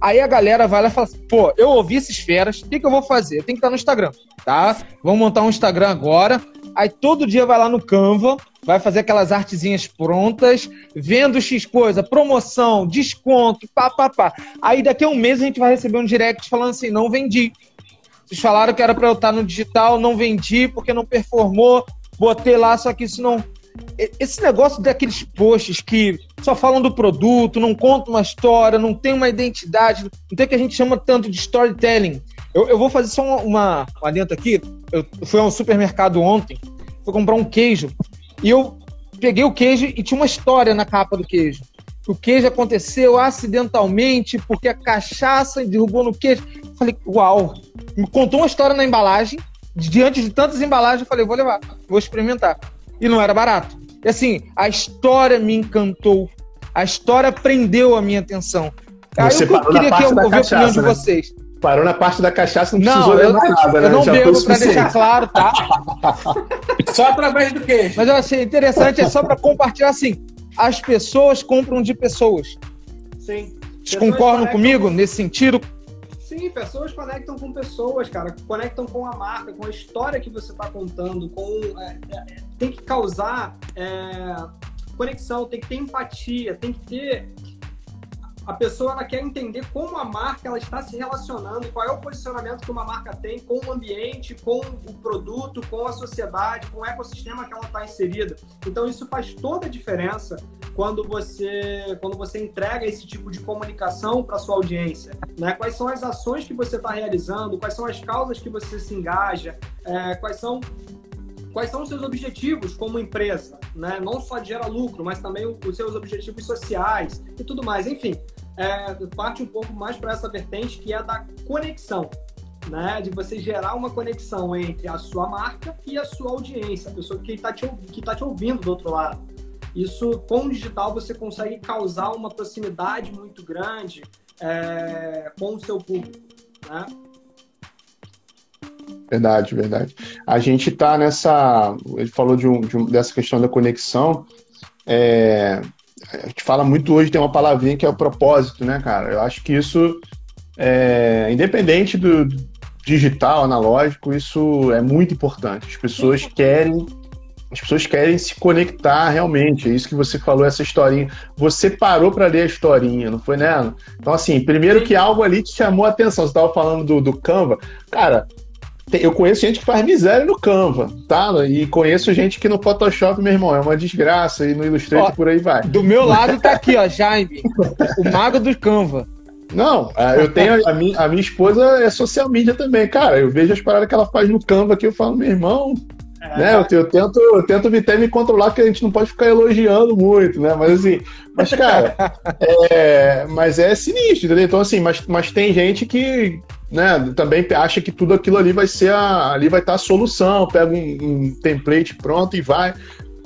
C: Aí a galera vai lá e fala assim, pô, eu ouvi esses feras, o que, que eu vou fazer? Tenho que estar no Instagram, tá? Vamos montar um Instagram agora. Aí todo dia vai lá no Canva, vai fazer aquelas artezinhas prontas, vendo X coisa, promoção, desconto, pá, pá, pá. Aí daqui a um mês a gente vai receber um direct falando assim, não vendi. Vocês falaram que era para eu estar no digital, não vendi porque não performou, botei lá, só que isso não esse negócio daqueles posts que só falam do produto, não contam uma história, não tem uma identidade, não tem o que a gente chama tanto de storytelling. Eu, eu vou fazer só uma, uma, aqui. Eu fui a um supermercado ontem, fui comprar um queijo, e eu peguei o queijo e tinha uma história na capa do queijo. O queijo aconteceu acidentalmente porque a cachaça derrubou no queijo. Falei, uau! Me contou uma história na embalagem. Diante de tantas embalagens, eu falei, vou levar, vou experimentar e não era barato. E assim, a história me encantou. A história prendeu a minha atenção. Aí Você eu queria que eu ouvir a opinião de né? vocês.
D: Parou na parte da cachaça, não,
C: Não,
D: precisou
C: eu,
D: levar nada, né?
C: eu não
D: Já
C: bebo pra deixar claro, tá?
F: Só através do queijo.
C: Mas eu achei interessante, é só pra compartilhar assim. As pessoas compram de pessoas.
E: Sim.
C: Vocês concordam comigo nesse sentido?
E: Sim, pessoas conectam com pessoas, cara. Conectam com a marca, com a história que você está contando. Com, é, é, é, tem que causar é, conexão, tem que ter empatia, tem que ter. A pessoa ela quer entender como a marca ela está se relacionando, qual é o posicionamento que uma marca tem com o ambiente, com o produto, com a sociedade, com o ecossistema que ela está inserida. Então isso faz toda a diferença quando você quando você entrega esse tipo de comunicação para sua audiência, né? Quais são as ações que você está realizando, quais são as causas que você se engaja, é, quais são quais são os seus objetivos como empresa, né? Não só de gerar lucro, mas também os seus objetivos sociais e tudo mais. Enfim, é, parte um pouco mais para essa vertente que é da conexão, né? De você gerar uma conexão entre a sua marca e a sua audiência, a pessoa que está te, tá te ouvindo do outro lado. Isso, com o digital, você consegue causar uma proximidade muito grande é, com o seu público, né?
D: Verdade, verdade. A gente tá nessa. Ele falou de um, de um- dessa questão da conexão. É, a gente fala muito hoje, tem uma palavrinha que é o propósito, né, cara? Eu acho que isso, é, independente do digital, analógico, isso é muito importante. As pessoas querem. As pessoas querem se conectar realmente. É isso que você falou, essa historinha. Você parou para ler a historinha, não foi, né? Então, assim, primeiro que algo ali te chamou a atenção. Você estava falando do, do Canva. Cara, eu conheço gente que faz miséria no Canva, tá? E conheço gente que no Photoshop, meu irmão, é uma desgraça, e no Illustrator
C: Ó,
D: por aí vai.
C: Do meu lado tá aqui, ó, Jaime, o mago do Canva.
D: Não, ah, eu tenho. A minha, a minha esposa é social media também, cara. Eu vejo as paradas que ela faz no Canva aqui, eu falo, meu irmão,
E: É,
D: né? Eu, eu tento, eu tento me, até me controlar, porque a gente não pode ficar elogiando muito, né? Mas assim, mas, cara, é, mas é sinistro, entendeu? Então, assim, mas, mas tem gente que né, também acha que tudo aquilo ali vai ser a. ali vai estar a solução, pega um, um template pronto e vai.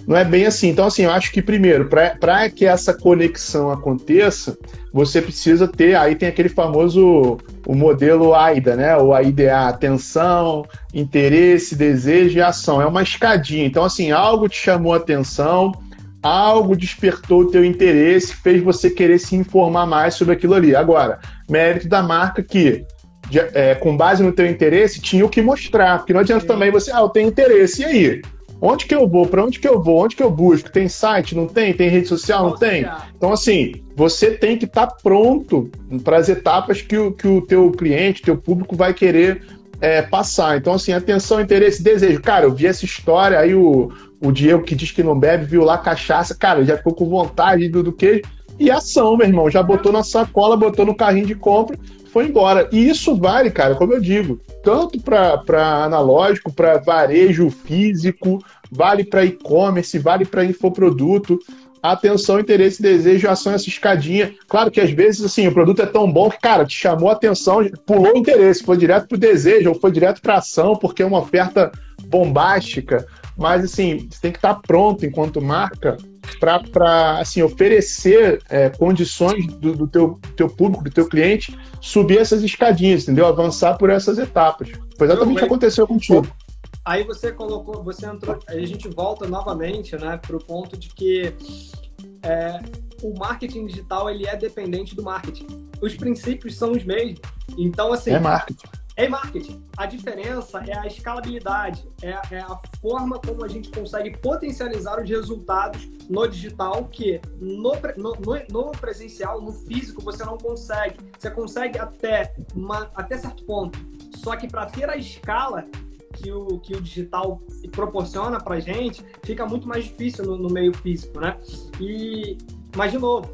D: Não é bem assim. Então, assim, eu acho que primeiro, para que essa conexão aconteça, você precisa ter. Aí tem aquele famoso o modelo AIDA, né? O AIDA, atenção, interesse, desejo e ação. É uma escadinha. Então, assim, algo te chamou a atenção, algo despertou o teu interesse, fez você querer se informar mais sobre aquilo ali. Agora, mérito da marca que, de- é, com base no teu interesse, tinha o que mostrar. Porque não adianta
E: Sim.
D: também você, ah, eu tenho interesse, e aí? Onde que eu vou? Para onde que eu vou? Onde que eu busco? Tem site? Não tem? Tem rede social? Não tem? Então, assim, você tem que estar pronto para as etapas que o, que o teu cliente, teu público vai querer é, passar. Então, assim, atenção, interesse, desejo. Cara, eu vi essa história, aí o, o Diego que diz que não bebe, viu lá cachaça, cara, já ficou com vontade do, do queijo. E ação, meu irmão, já botou na sacola, botou no carrinho de compra, foi embora. E isso vale, cara, como eu digo, tanto para analógico, para varejo físico, vale para e-commerce, vale para infoproduto. Atenção, interesse, desejo, ação, essa escadinha. Claro que às vezes assim, o produto é tão bom que, cara, te chamou a atenção, pulou o interesse, foi direto pro desejo, ou foi direto para ação, porque é uma oferta bombástica. Mas assim, você tem que estar pronto enquanto marca para assim, oferecer é, condições do, do teu, teu público, do teu cliente, subir essas escadinhas, entendeu? Avançar por essas etapas. Foi exatamente o que aconteceu contigo.
E: Aí você colocou, você entrou, aí a gente volta novamente, né, para o ponto de que é, o marketing digital ele é dependente do marketing. Os princípios são os mesmos. Então, assim,
D: É marketing.
E: É marketing. A diferença é a escalabilidade, é, é a forma como a gente consegue potencializar os resultados no digital, que no, no- no presencial, no físico, você não consegue. Você consegue até, uma, até certo ponto. Só que para ter a escala que o, que o digital proporciona para gente, fica muito mais difícil no, no meio físico, né? E, mas, de novo,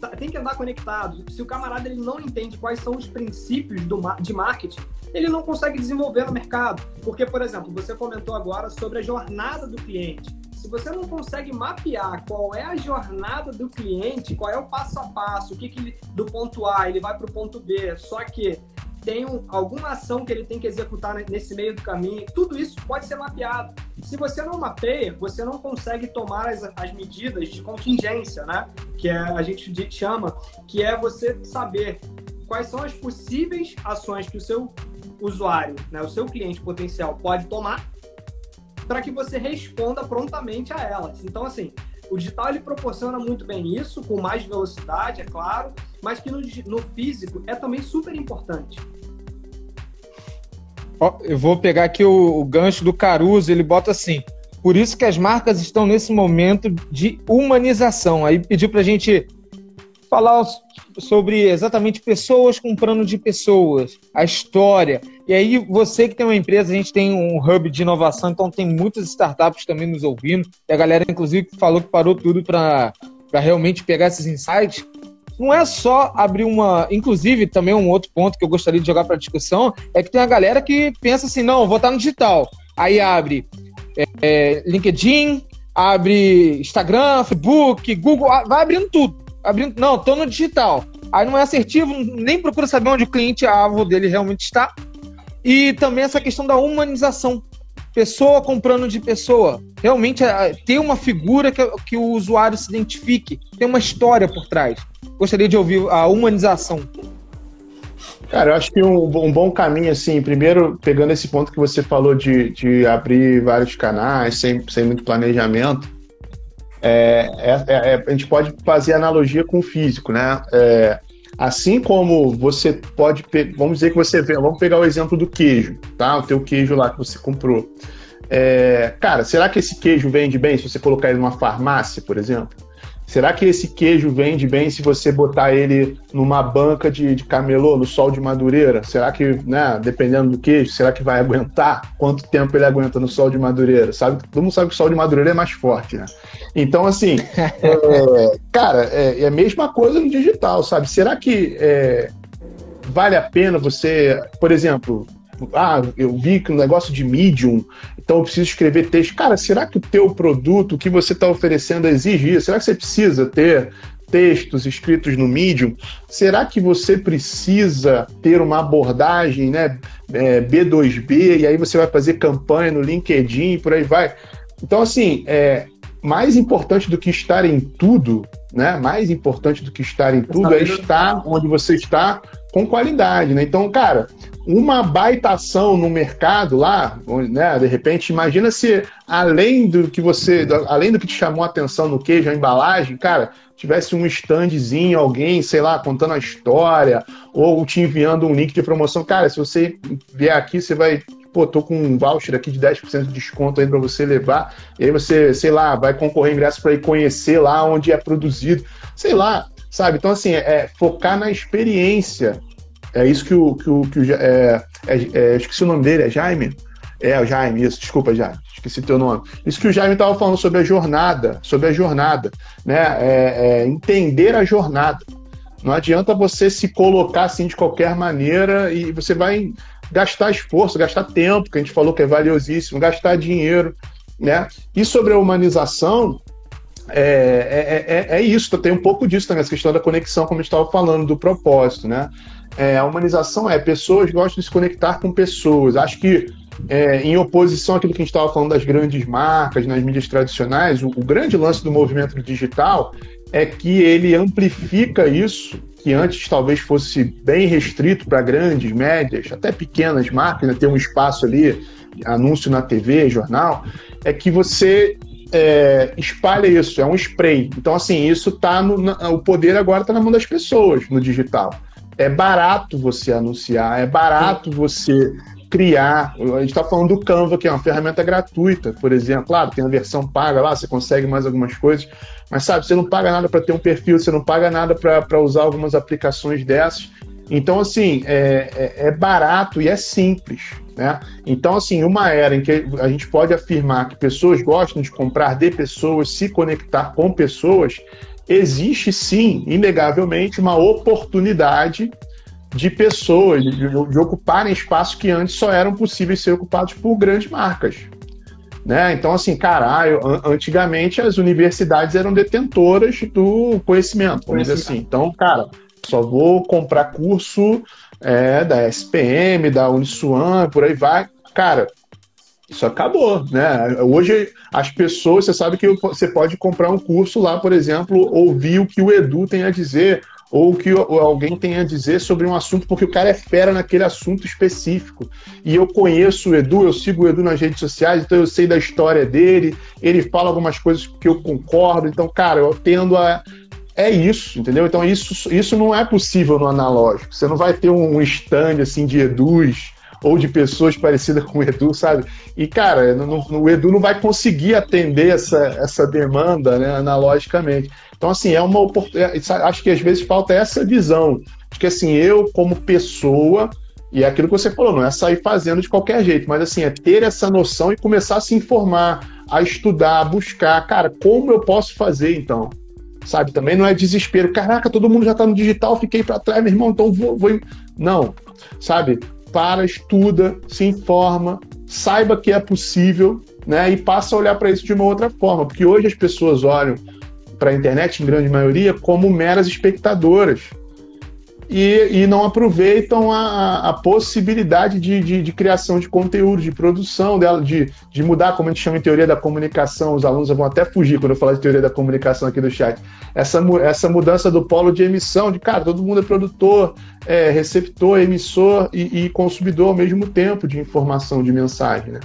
E: tá- tem que andar conectado. Se o camarada ele não entende quais são os princípios do, de marketing, ele não consegue desenvolver no mercado. Porque, por exemplo, você comentou agora sobre a jornada do cliente. Se você não consegue mapear qual é a jornada do cliente, qual é o passo a passo, o que, que ele, do ponto A ele vai para o ponto B, só que tem um- alguma ação que ele tem que executar ne- nesse meio do caminho, tudo isso pode ser mapeado. Se você não mapeia, você não consegue tomar as, as medidas de contingência, né? Que é, a gente chama, que é você saber quais são as possíveis ações que o seu usuário, né, o seu cliente potencial pode tomar para que você responda prontamente a elas. Então, assim, o digital ele proporciona muito bem isso, com mais velocidade, é claro, mas que no, no físico é também super importante.
C: eu vou pegar aqui o, o gancho do Caruso, ele bota assim: por isso que as marcas estão nesse momento de humanização. Aí pediu para a gente falar sobre exatamente pessoas comprando de pessoas, a história. E aí, você que tem uma empresa, a gente tem um hub de inovação, então tem muitas startups também nos ouvindo. E a galera, inclusive, falou que parou tudo para realmente pegar esses insights. Não é só abrir uma. Inclusive, também um outro ponto que eu gostaria de jogar para discussão é que tem a galera que pensa assim: não, vou estar no digital. Aí abre é, é, LinkedIn, abre Instagram, Facebook, Google, vai abrindo tudo abrindo. Não, tô no digital. Aí não é assertivo, nem procura saber onde o cliente-alvo dele realmente está. E também essa questão da humanização. Pessoa comprando de pessoa. Realmente é, ter uma figura que, que o usuário se identifique. Tem uma história por trás. Gostaria de ouvir a humanização.
D: Cara, eu acho que um, um, bom caminho, assim, primeiro, pegando esse ponto que você falou de, de abrir vários canais sem, sem muito planejamento, é, é, é, é, a gente pode fazer analogia com o físico, né? É, assim como você pode, vamos dizer que você vê, vamos pegar o exemplo do queijo, tá? O teu queijo lá que você comprou. É, cara, será que esse queijo vende bem se você colocar ele numa farmácia, por exemplo? Será que esse queijo vende bem se você botar ele numa banca de, de camelô, no sol de madureira? Será que, né, dependendo do queijo, será que vai aguentar? Quanto tempo ele aguenta no sol de madureira? Sabe, todo mundo sabe que o sol de madureira é mais forte, né? Então, assim, é, cara, é, é, a mesma coisa no digital, sabe? Será que é, vale a pena você, por exemplo, ah, eu vi que o negócio de Medium, então eu preciso escrever texto. Cara, será que o teu produto, o que você está oferecendo, exige isso? Será que você precisa ter textos escritos no Medium? Será que você precisa ter uma abordagem, né, é, B2B, e aí você vai fazer campanha no LinkedIn e por aí vai? Então, assim, é, mais importante do que estar em tudo, né? Mais importante do que estar em tudo é estar onde você está com qualidade, né? Então, cara, uma baita ação no mercado lá, né? De repente, imagina se além do que você, além do que te chamou a atenção no queijo, a embalagem, cara, tivesse um standzinho, alguém, sei lá, contando a história, ou te enviando um link de promoção. Cara, se você vier aqui, você vai pô, tô com um voucher aqui de 10% de desconto aí para você levar, e aí você, sei lá, vai concorrer ingresso para ir conhecer lá onde é produzido, sei lá, sabe? Então, assim, é, focar na experiência. É isso que o. Que o, que o é, é, é, esqueci o nome dele, é Jaime? É, o Jaime, isso, desculpa, Jaime, esqueci teu nome. Isso que o Jaime estava falando sobre a jornada, sobre a jornada, né? É, é, entender a jornada. Não adianta você se colocar assim de qualquer maneira e você vai gastar esforço, gastar tempo, que a gente falou que é valiosíssimo, gastar dinheiro, né? E sobre a humanização, é, é, é, é isso, tem um pouco disso também, essa questão da conexão, como a gente estava falando, do propósito, né? É, a humanização é pessoas gostam de se conectar com pessoas. Acho que é, em oposição àquilo que a gente estava falando das grandes marcas nas mídias tradicionais, o, o grande lance do movimento digital é que ele amplifica isso que antes talvez fosse bem restrito para grandes, médias, até pequenas marcas, né, ter um espaço ali, anúncio na TV, jornal, é que você é, espalha isso, é um spray. Então, assim, isso tá no. Na, o poder agora está na mão das pessoas no digital. É barato você anunciar, é barato você criar. A gente está falando do Canva, que é uma ferramenta gratuita, por exemplo. Claro, tem a versão paga lá, você consegue mais algumas coisas, mas sabe, você não paga nada para ter um perfil, você não paga nada para usar algumas aplicações dessas. Então, assim, é, é, é, barato e é simples. Né? Então, assim, uma era em que a gente pode afirmar que pessoas gostam de comprar de pessoas, se conectar com pessoas, existe sim, inegavelmente, uma oportunidade de pessoas, de, de ocuparem espaços que antes só eram possíveis ser ocupados por grandes marcas. Né? Então, assim, caralho, antigamente as universidades eram detentoras do conhecimento, vamos dizer assim. Então, cara, só vou comprar curso é, da SPM, da Uniswan, por aí vai. Cara, isso acabou, né? Hoje as pessoas, você sabe que você pode comprar um curso lá, por exemplo, ouvir o que o Edu tem a dizer, ou o que alguém tem a dizer sobre um assunto, porque o cara é fera naquele assunto específico. E eu conheço o Edu, eu sigo o Edu nas redes sociais, então eu sei da história dele, ele fala algumas coisas que eu concordo, então, cara, eu tendo a. É isso, entendeu? Então, isso, isso não é possível no analógico. Você não vai ter um stand assim de Edus ou de pessoas parecidas com o Edu, sabe? E, cara, o Edu não vai conseguir atender essa, essa demanda né, analogicamente. Então, assim, é uma oportunidade. É, acho que às vezes falta essa visão. De que, assim, eu, como pessoa, e é aquilo que você falou, não é sair fazendo de qualquer jeito, mas, assim, é ter essa noção e começar a se informar, a estudar, a buscar. Cara, como eu posso fazer, então? Sabe? Também não é desespero. Caraca, todo mundo já tá no digital, fiquei para trás, meu irmão, então vou, vou. Não, sabe? Para, estuda, se informa, saiba que é possível, né? E passa a olhar para isso de uma outra forma, porque hoje as pessoas olham para a internet, em grande maioria, como meras espectadoras. E, e não aproveitam a, a possibilidade de, de, de, criação de conteúdo, de produção dela, de, de mudar, como a gente chama em teoria da comunicação. Os alunos vão até fugir quando eu falar de teoria da comunicação aqui do chat. Essa, essa mudança do polo de emissão, de cara, todo mundo é produtor, é, receptor, emissor e, e consumidor ao mesmo tempo de informação, de mensagem. Né?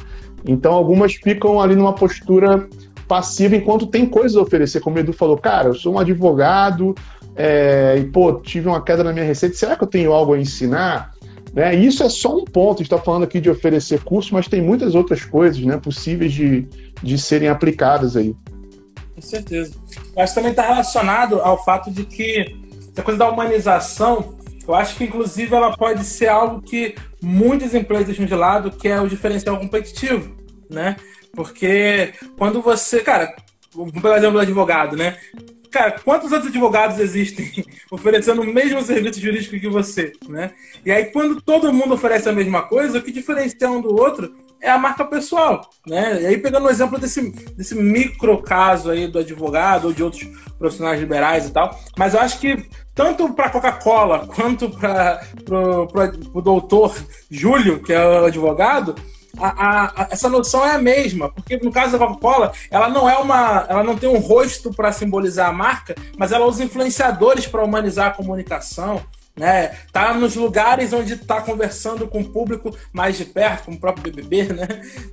D: Então, algumas ficam ali numa postura passiva enquanto tem coisas a oferecer. Como o Edu falou, cara, eu sou um advogado é, e, pô, tive uma queda na minha receita, será que eu tenho algo a ensinar? Né? Isso é só um ponto, a gente está falando aqui de oferecer curso, mas tem muitas outras coisas né, possíveis de, de serem aplicadas aí.
F: Com certeza. Mas também está relacionado ao fato de que essa coisa da humanização, eu acho que inclusive ela pode ser algo que muitas empresas deixam de lado, que é o diferencial competitivo, né? Porque quando você. Cara, vamos pegar o exemplo do advogado, né? Cara, quantos outros advogados existem oferecendo o mesmo serviço jurídico que você, né? E aí, quando todo mundo oferece a mesma coisa, o que diferencia um do outro é a marca pessoal, né? E aí, pegando o exemplo desse, desse micro caso aí do advogado ou de outros profissionais liberais e tal, mas eu acho que tanto para Coca-Cola quanto para o doutor Júlio, que é o advogado, a, a, essa noção é a mesma, porque no caso da Coca-Cola, ela não é uma, ela não tem um rosto para simbolizar a marca, mas ela usa influenciadores para humanizar a comunicação, né? Tá nos lugares onde está conversando com o público mais de perto, como o próprio BBB, né?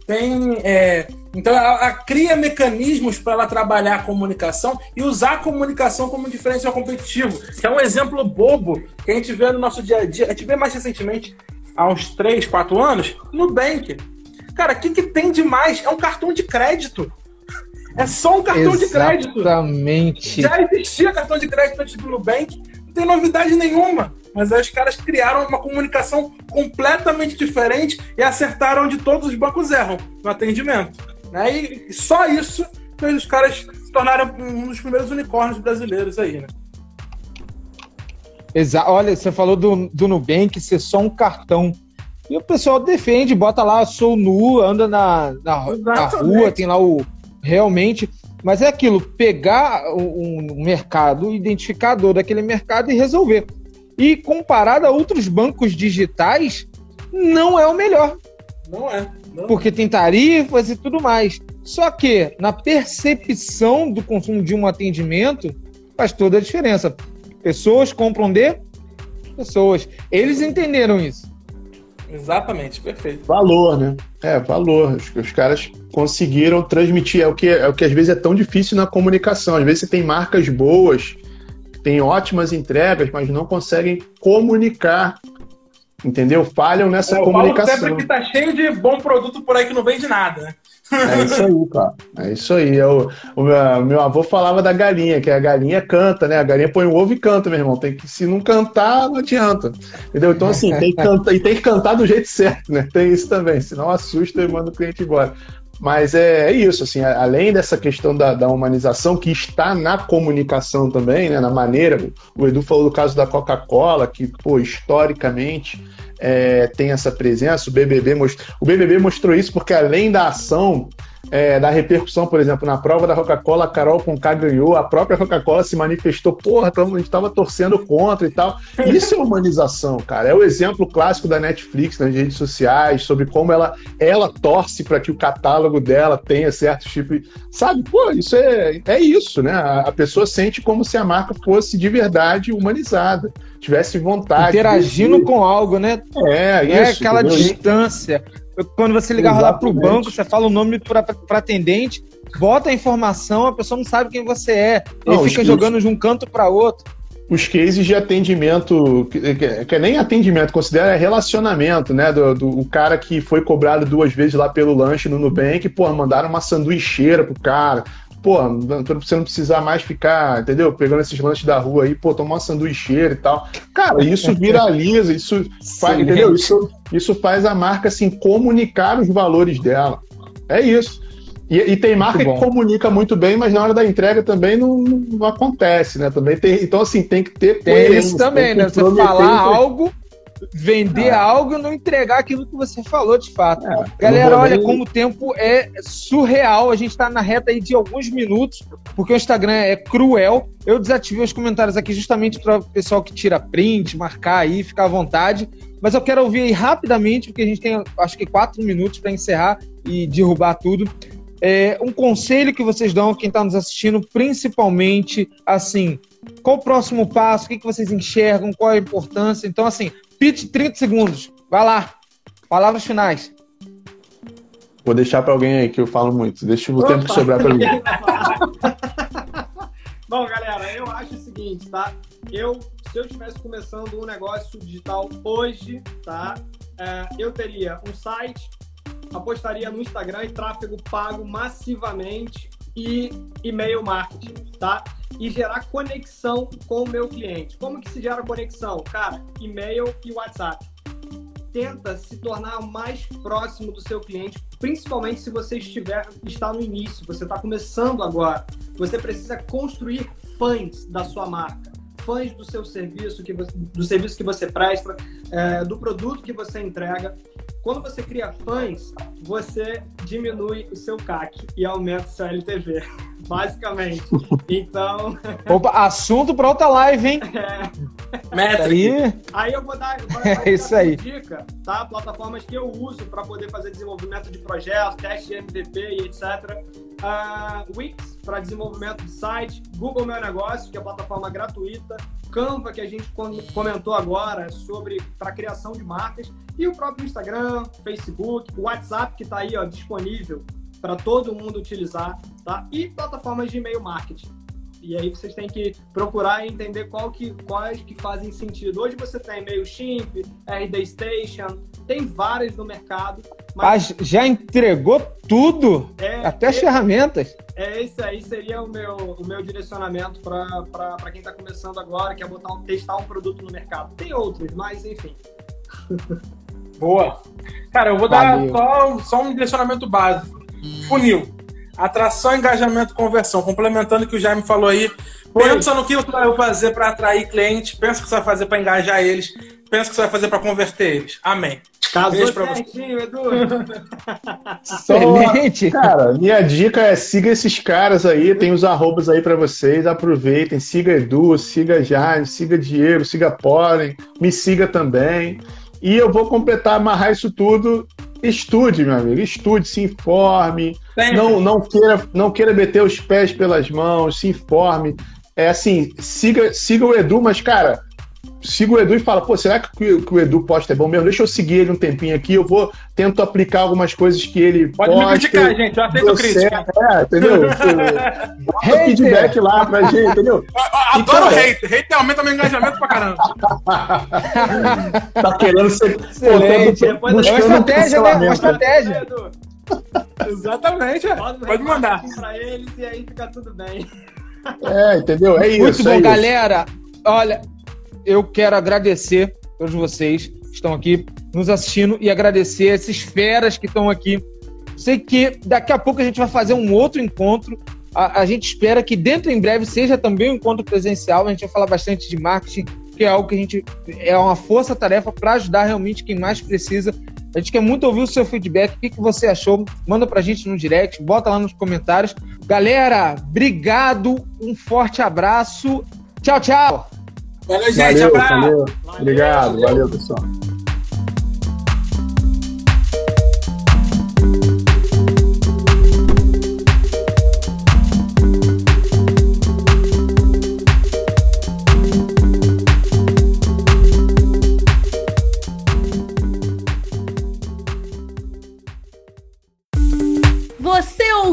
F: Tem, é... então ela, ela, cria mecanismos para ela trabalhar a comunicação e usar a comunicação como diferencial competitivo, que é um exemplo bobo que a gente vê no nosso dia a dia, a gente vê mais recentemente há uns 3, 4 anos, Nubank. Cara, o que, que tem de mais? É um cartão de crédito. É só um cartão
C: Exatamente.
F: de crédito.
C: Exatamente.
F: Já existia cartão de crédito antes do Nubank, não tem novidade nenhuma. Mas aí os caras criaram uma comunicação completamente diferente e acertaram onde todos os bancos erram no atendimento. Né? E só isso fez os caras se tornarem um dos primeiros unicórnios brasileiros aí, né?
C: Exa Olha, você falou do, do Nubank ser só um cartão. E o pessoal defende, bota lá, sou nu, anda na, na, na rua, tem lá o. Realmente. Mas é aquilo, pegar um, um mercado, o identificador daquele mercado e resolver. E comparado a outros bancos digitais, não é o melhor.
F: Não é. Não.
C: Porque tem tarifas e tudo mais. Só que na percepção do consumo de um atendimento, faz toda a diferença. Pessoas compram de pessoas. Eles entenderam isso.
F: Exatamente, perfeito.
D: Valor, né? É, valor. Os, os caras conseguiram transmitir. É o, que, é o que às vezes é tão difícil na comunicação. Às vezes você tem marcas boas, tem ótimas entregas, mas não conseguem comunicar Entendeu? Falham nessa é, eu comunicação.
F: Falo sempre que tá cheio de bom produto por aí que não vende nada, né?
D: É isso aí, cara. É isso aí. Eu, o meu, meu, avô falava da galinha, que a galinha canta, né? A galinha põe o ovo e canta, meu irmão. Tem que, se não cantar, não adianta. Entendeu? Então, assim, tem que cantar, e tem que cantar do jeito certo, né? Tem isso também. Senão assusta e manda o cliente embora. Mas é, é, isso, assim, além dessa questão da, da, humanização que está na comunicação também, né, na maneira, o Edu falou do caso da Coca-Cola, que, pô, historicamente é, tem essa presença. O BBB, most... o BBB mostrou isso porque, além da ação, é, da repercussão, por exemplo, na prova da Coca-Cola, a Carol Conká ganhou, a própria Coca-Cola se manifestou, porra, a gente estava torcendo contra e tal. Isso é humanização, cara. É o exemplo clássico da Netflix nas redes sociais, sobre como ela, ela torce para que o catálogo dela tenha certos tipos. Sabe, pô, isso é, é isso, né? A, a pessoa sente como se a marca fosse de verdade humanizada, tivesse vontade.
C: Interagindo de... com algo, né?
D: É,
C: isso. É aquela entendeu? distância quando você ligava lá pro banco, você fala o nome para atendente, bota a informação, a pessoa não sabe quem você é. Não, fica jogando de um canto para outro.
D: Os cases de atendimento, que, que, que, é nem atendimento, considera relacionamento, né? Do, do o cara que foi cobrado duas vezes lá pelo lanche no Nubank, pô, mandaram uma sanduicheira pro cara pô, você não precisar mais ficar, entendeu? Pegando esses lanches da rua aí, pô, tomar uma sanduicheira e tal. Cara, isso viraliza, isso faz, entendeu? Isso, isso faz a marca, assim, comunicar os valores dela. É isso. E, e tem marca que comunica muito bem, mas na hora da entrega também não, não acontece, né? Também tem, então, assim, tem que ter
C: Tem isso também, né? Você falar algo vender é. algo e não entregar aquilo que você falou de fato. É, Galera, olha nem... como o tempo é surreal. A gente está na reta aí de alguns minutos, porque o Instagram é cruel. Eu desativei os comentários aqui justamente para o pessoal que tira print, marcar aí, ficar à vontade. Mas eu quero ouvir aí rapidamente, porque a gente tem acho que quatro minutos para encerrar e derrubar tudo. É, um conselho que vocês dão a quem está nos assistindo, principalmente assim, qual o próximo passo, o que, que vocês enxergam, qual a importância. Então, assim, Pitch 30 segundos. Vai lá. Palavras finais.
D: Vou deixar para alguém aí que eu falo muito. Deixa o Opa. tempo sobrar para mim.
E: Bom, galera, eu acho o seguinte, tá? Eu, se eu estivesse começando um negócio digital hoje, tá? É, eu teria um site, apostaria no Instagram e tráfego pago massivamente e e-mail marketing, tá? E gerar conexão com o meu cliente. Como que se gera conexão? Cara, e-mail e WhatsApp. Tenta se tornar mais próximo do seu cliente, principalmente se você estiver está no início, você está começando agora. Você precisa construir fãs da sua marca, fãs do seu serviço, que você, do serviço que você presta, é, do produto que você entrega. Quando você cria fãs, você diminui o seu CAC e aumenta o seu LTV, basicamente. Então.
C: Opa, assunto para outra live, hein?
E: É. Aí... aí eu vou dar, vou dar
C: é isso aí.
E: dica, tá? Plataformas que eu uso para poder fazer desenvolvimento de projetos, teste de MVP e etc. Uh, Wix para desenvolvimento de site, Google Meu Negócio, que é a plataforma gratuita, Canva, que a gente comentou agora sobre para criação de marcas, e o próprio Instagram, Facebook, WhatsApp que está aí ó, disponível para todo mundo utilizar, tá? E plataformas de e-mail marketing. E aí vocês têm que procurar e entender qual que, quais que fazem sentido. Hoje você tem MailChimp, RD Station, tem várias no mercado.
C: Mas ah, já entregou tudo? É, até as é, ferramentas.
E: É, esse aí seria o meu, o meu direcionamento para quem está começando agora, quer botar um, testar um produto no mercado. Tem outros, mas enfim.
F: Boa. Cara, eu vou Valeu. dar só, só um direcionamento básico. Funil. Atração, engajamento, conversão. Complementando o que o Jaime falou aí. Pensa no que você vai fazer para atrair cliente, pensa o que você vai fazer para engajar eles, pensa o que você vai fazer para converter eles. Amém.
E: Casou pra certinho, você. Edu.
D: Excelente. Cara, minha dica é siga esses caras aí, tem os arrobas aí para vocês, aproveitem, siga Edu, siga Jaime, siga Diego, siga Polen, me siga também. E eu vou completar, amarrar isso tudo Estude, meu amigo, estude, se informe, não, não, queira, não queira meter os pés pelas mãos, se informe. É assim, siga, siga o Edu, mas, cara, siga o Edu e fala, pô, será que, que o Edu posta é bom mesmo? Deixa eu seguir ele um tempinho aqui, eu vou, tento aplicar algumas coisas que ele
F: Pode posta, me criticar, gente, eu aceito crítica.
D: É, entendeu? Bota feedback lá pra gente, entendeu?
F: Eu adoro então, hate, hate aumenta meu engajamento pra caramba.
D: tá querendo ser...
C: Excelente. é uma estratégia, né? Uma estratégia.
F: Exatamente, é. Pode, Pode mandar.
E: Pra eles e aí fica tudo bem.
D: É, entendeu? É isso.
C: Muito bom,
D: é
C: galera. Olha, eu quero agradecer a todos vocês que estão aqui nos assistindo e agradecer esses feras que estão aqui. Sei que daqui a pouco a gente vai fazer um outro encontro. A, a gente espera que dentro em breve seja também um encontro presencial. A gente vai falar bastante de marketing, que é algo que a gente é uma força-tarefa para ajudar realmente quem mais precisa. A gente quer muito ouvir o seu feedback, o que, que você achou. Manda para a gente no direct, bota lá nos comentários. Galera, obrigado, um forte abraço. Tchau, tchau!
F: Valeu, gente.
D: Valeu,
F: abraço.
D: Valeu. Obrigado. Valeu, pessoal.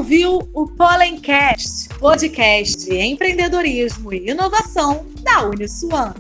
A: ouviu o Pollencast, podcast de empreendedorismo e inovação da Uniswan.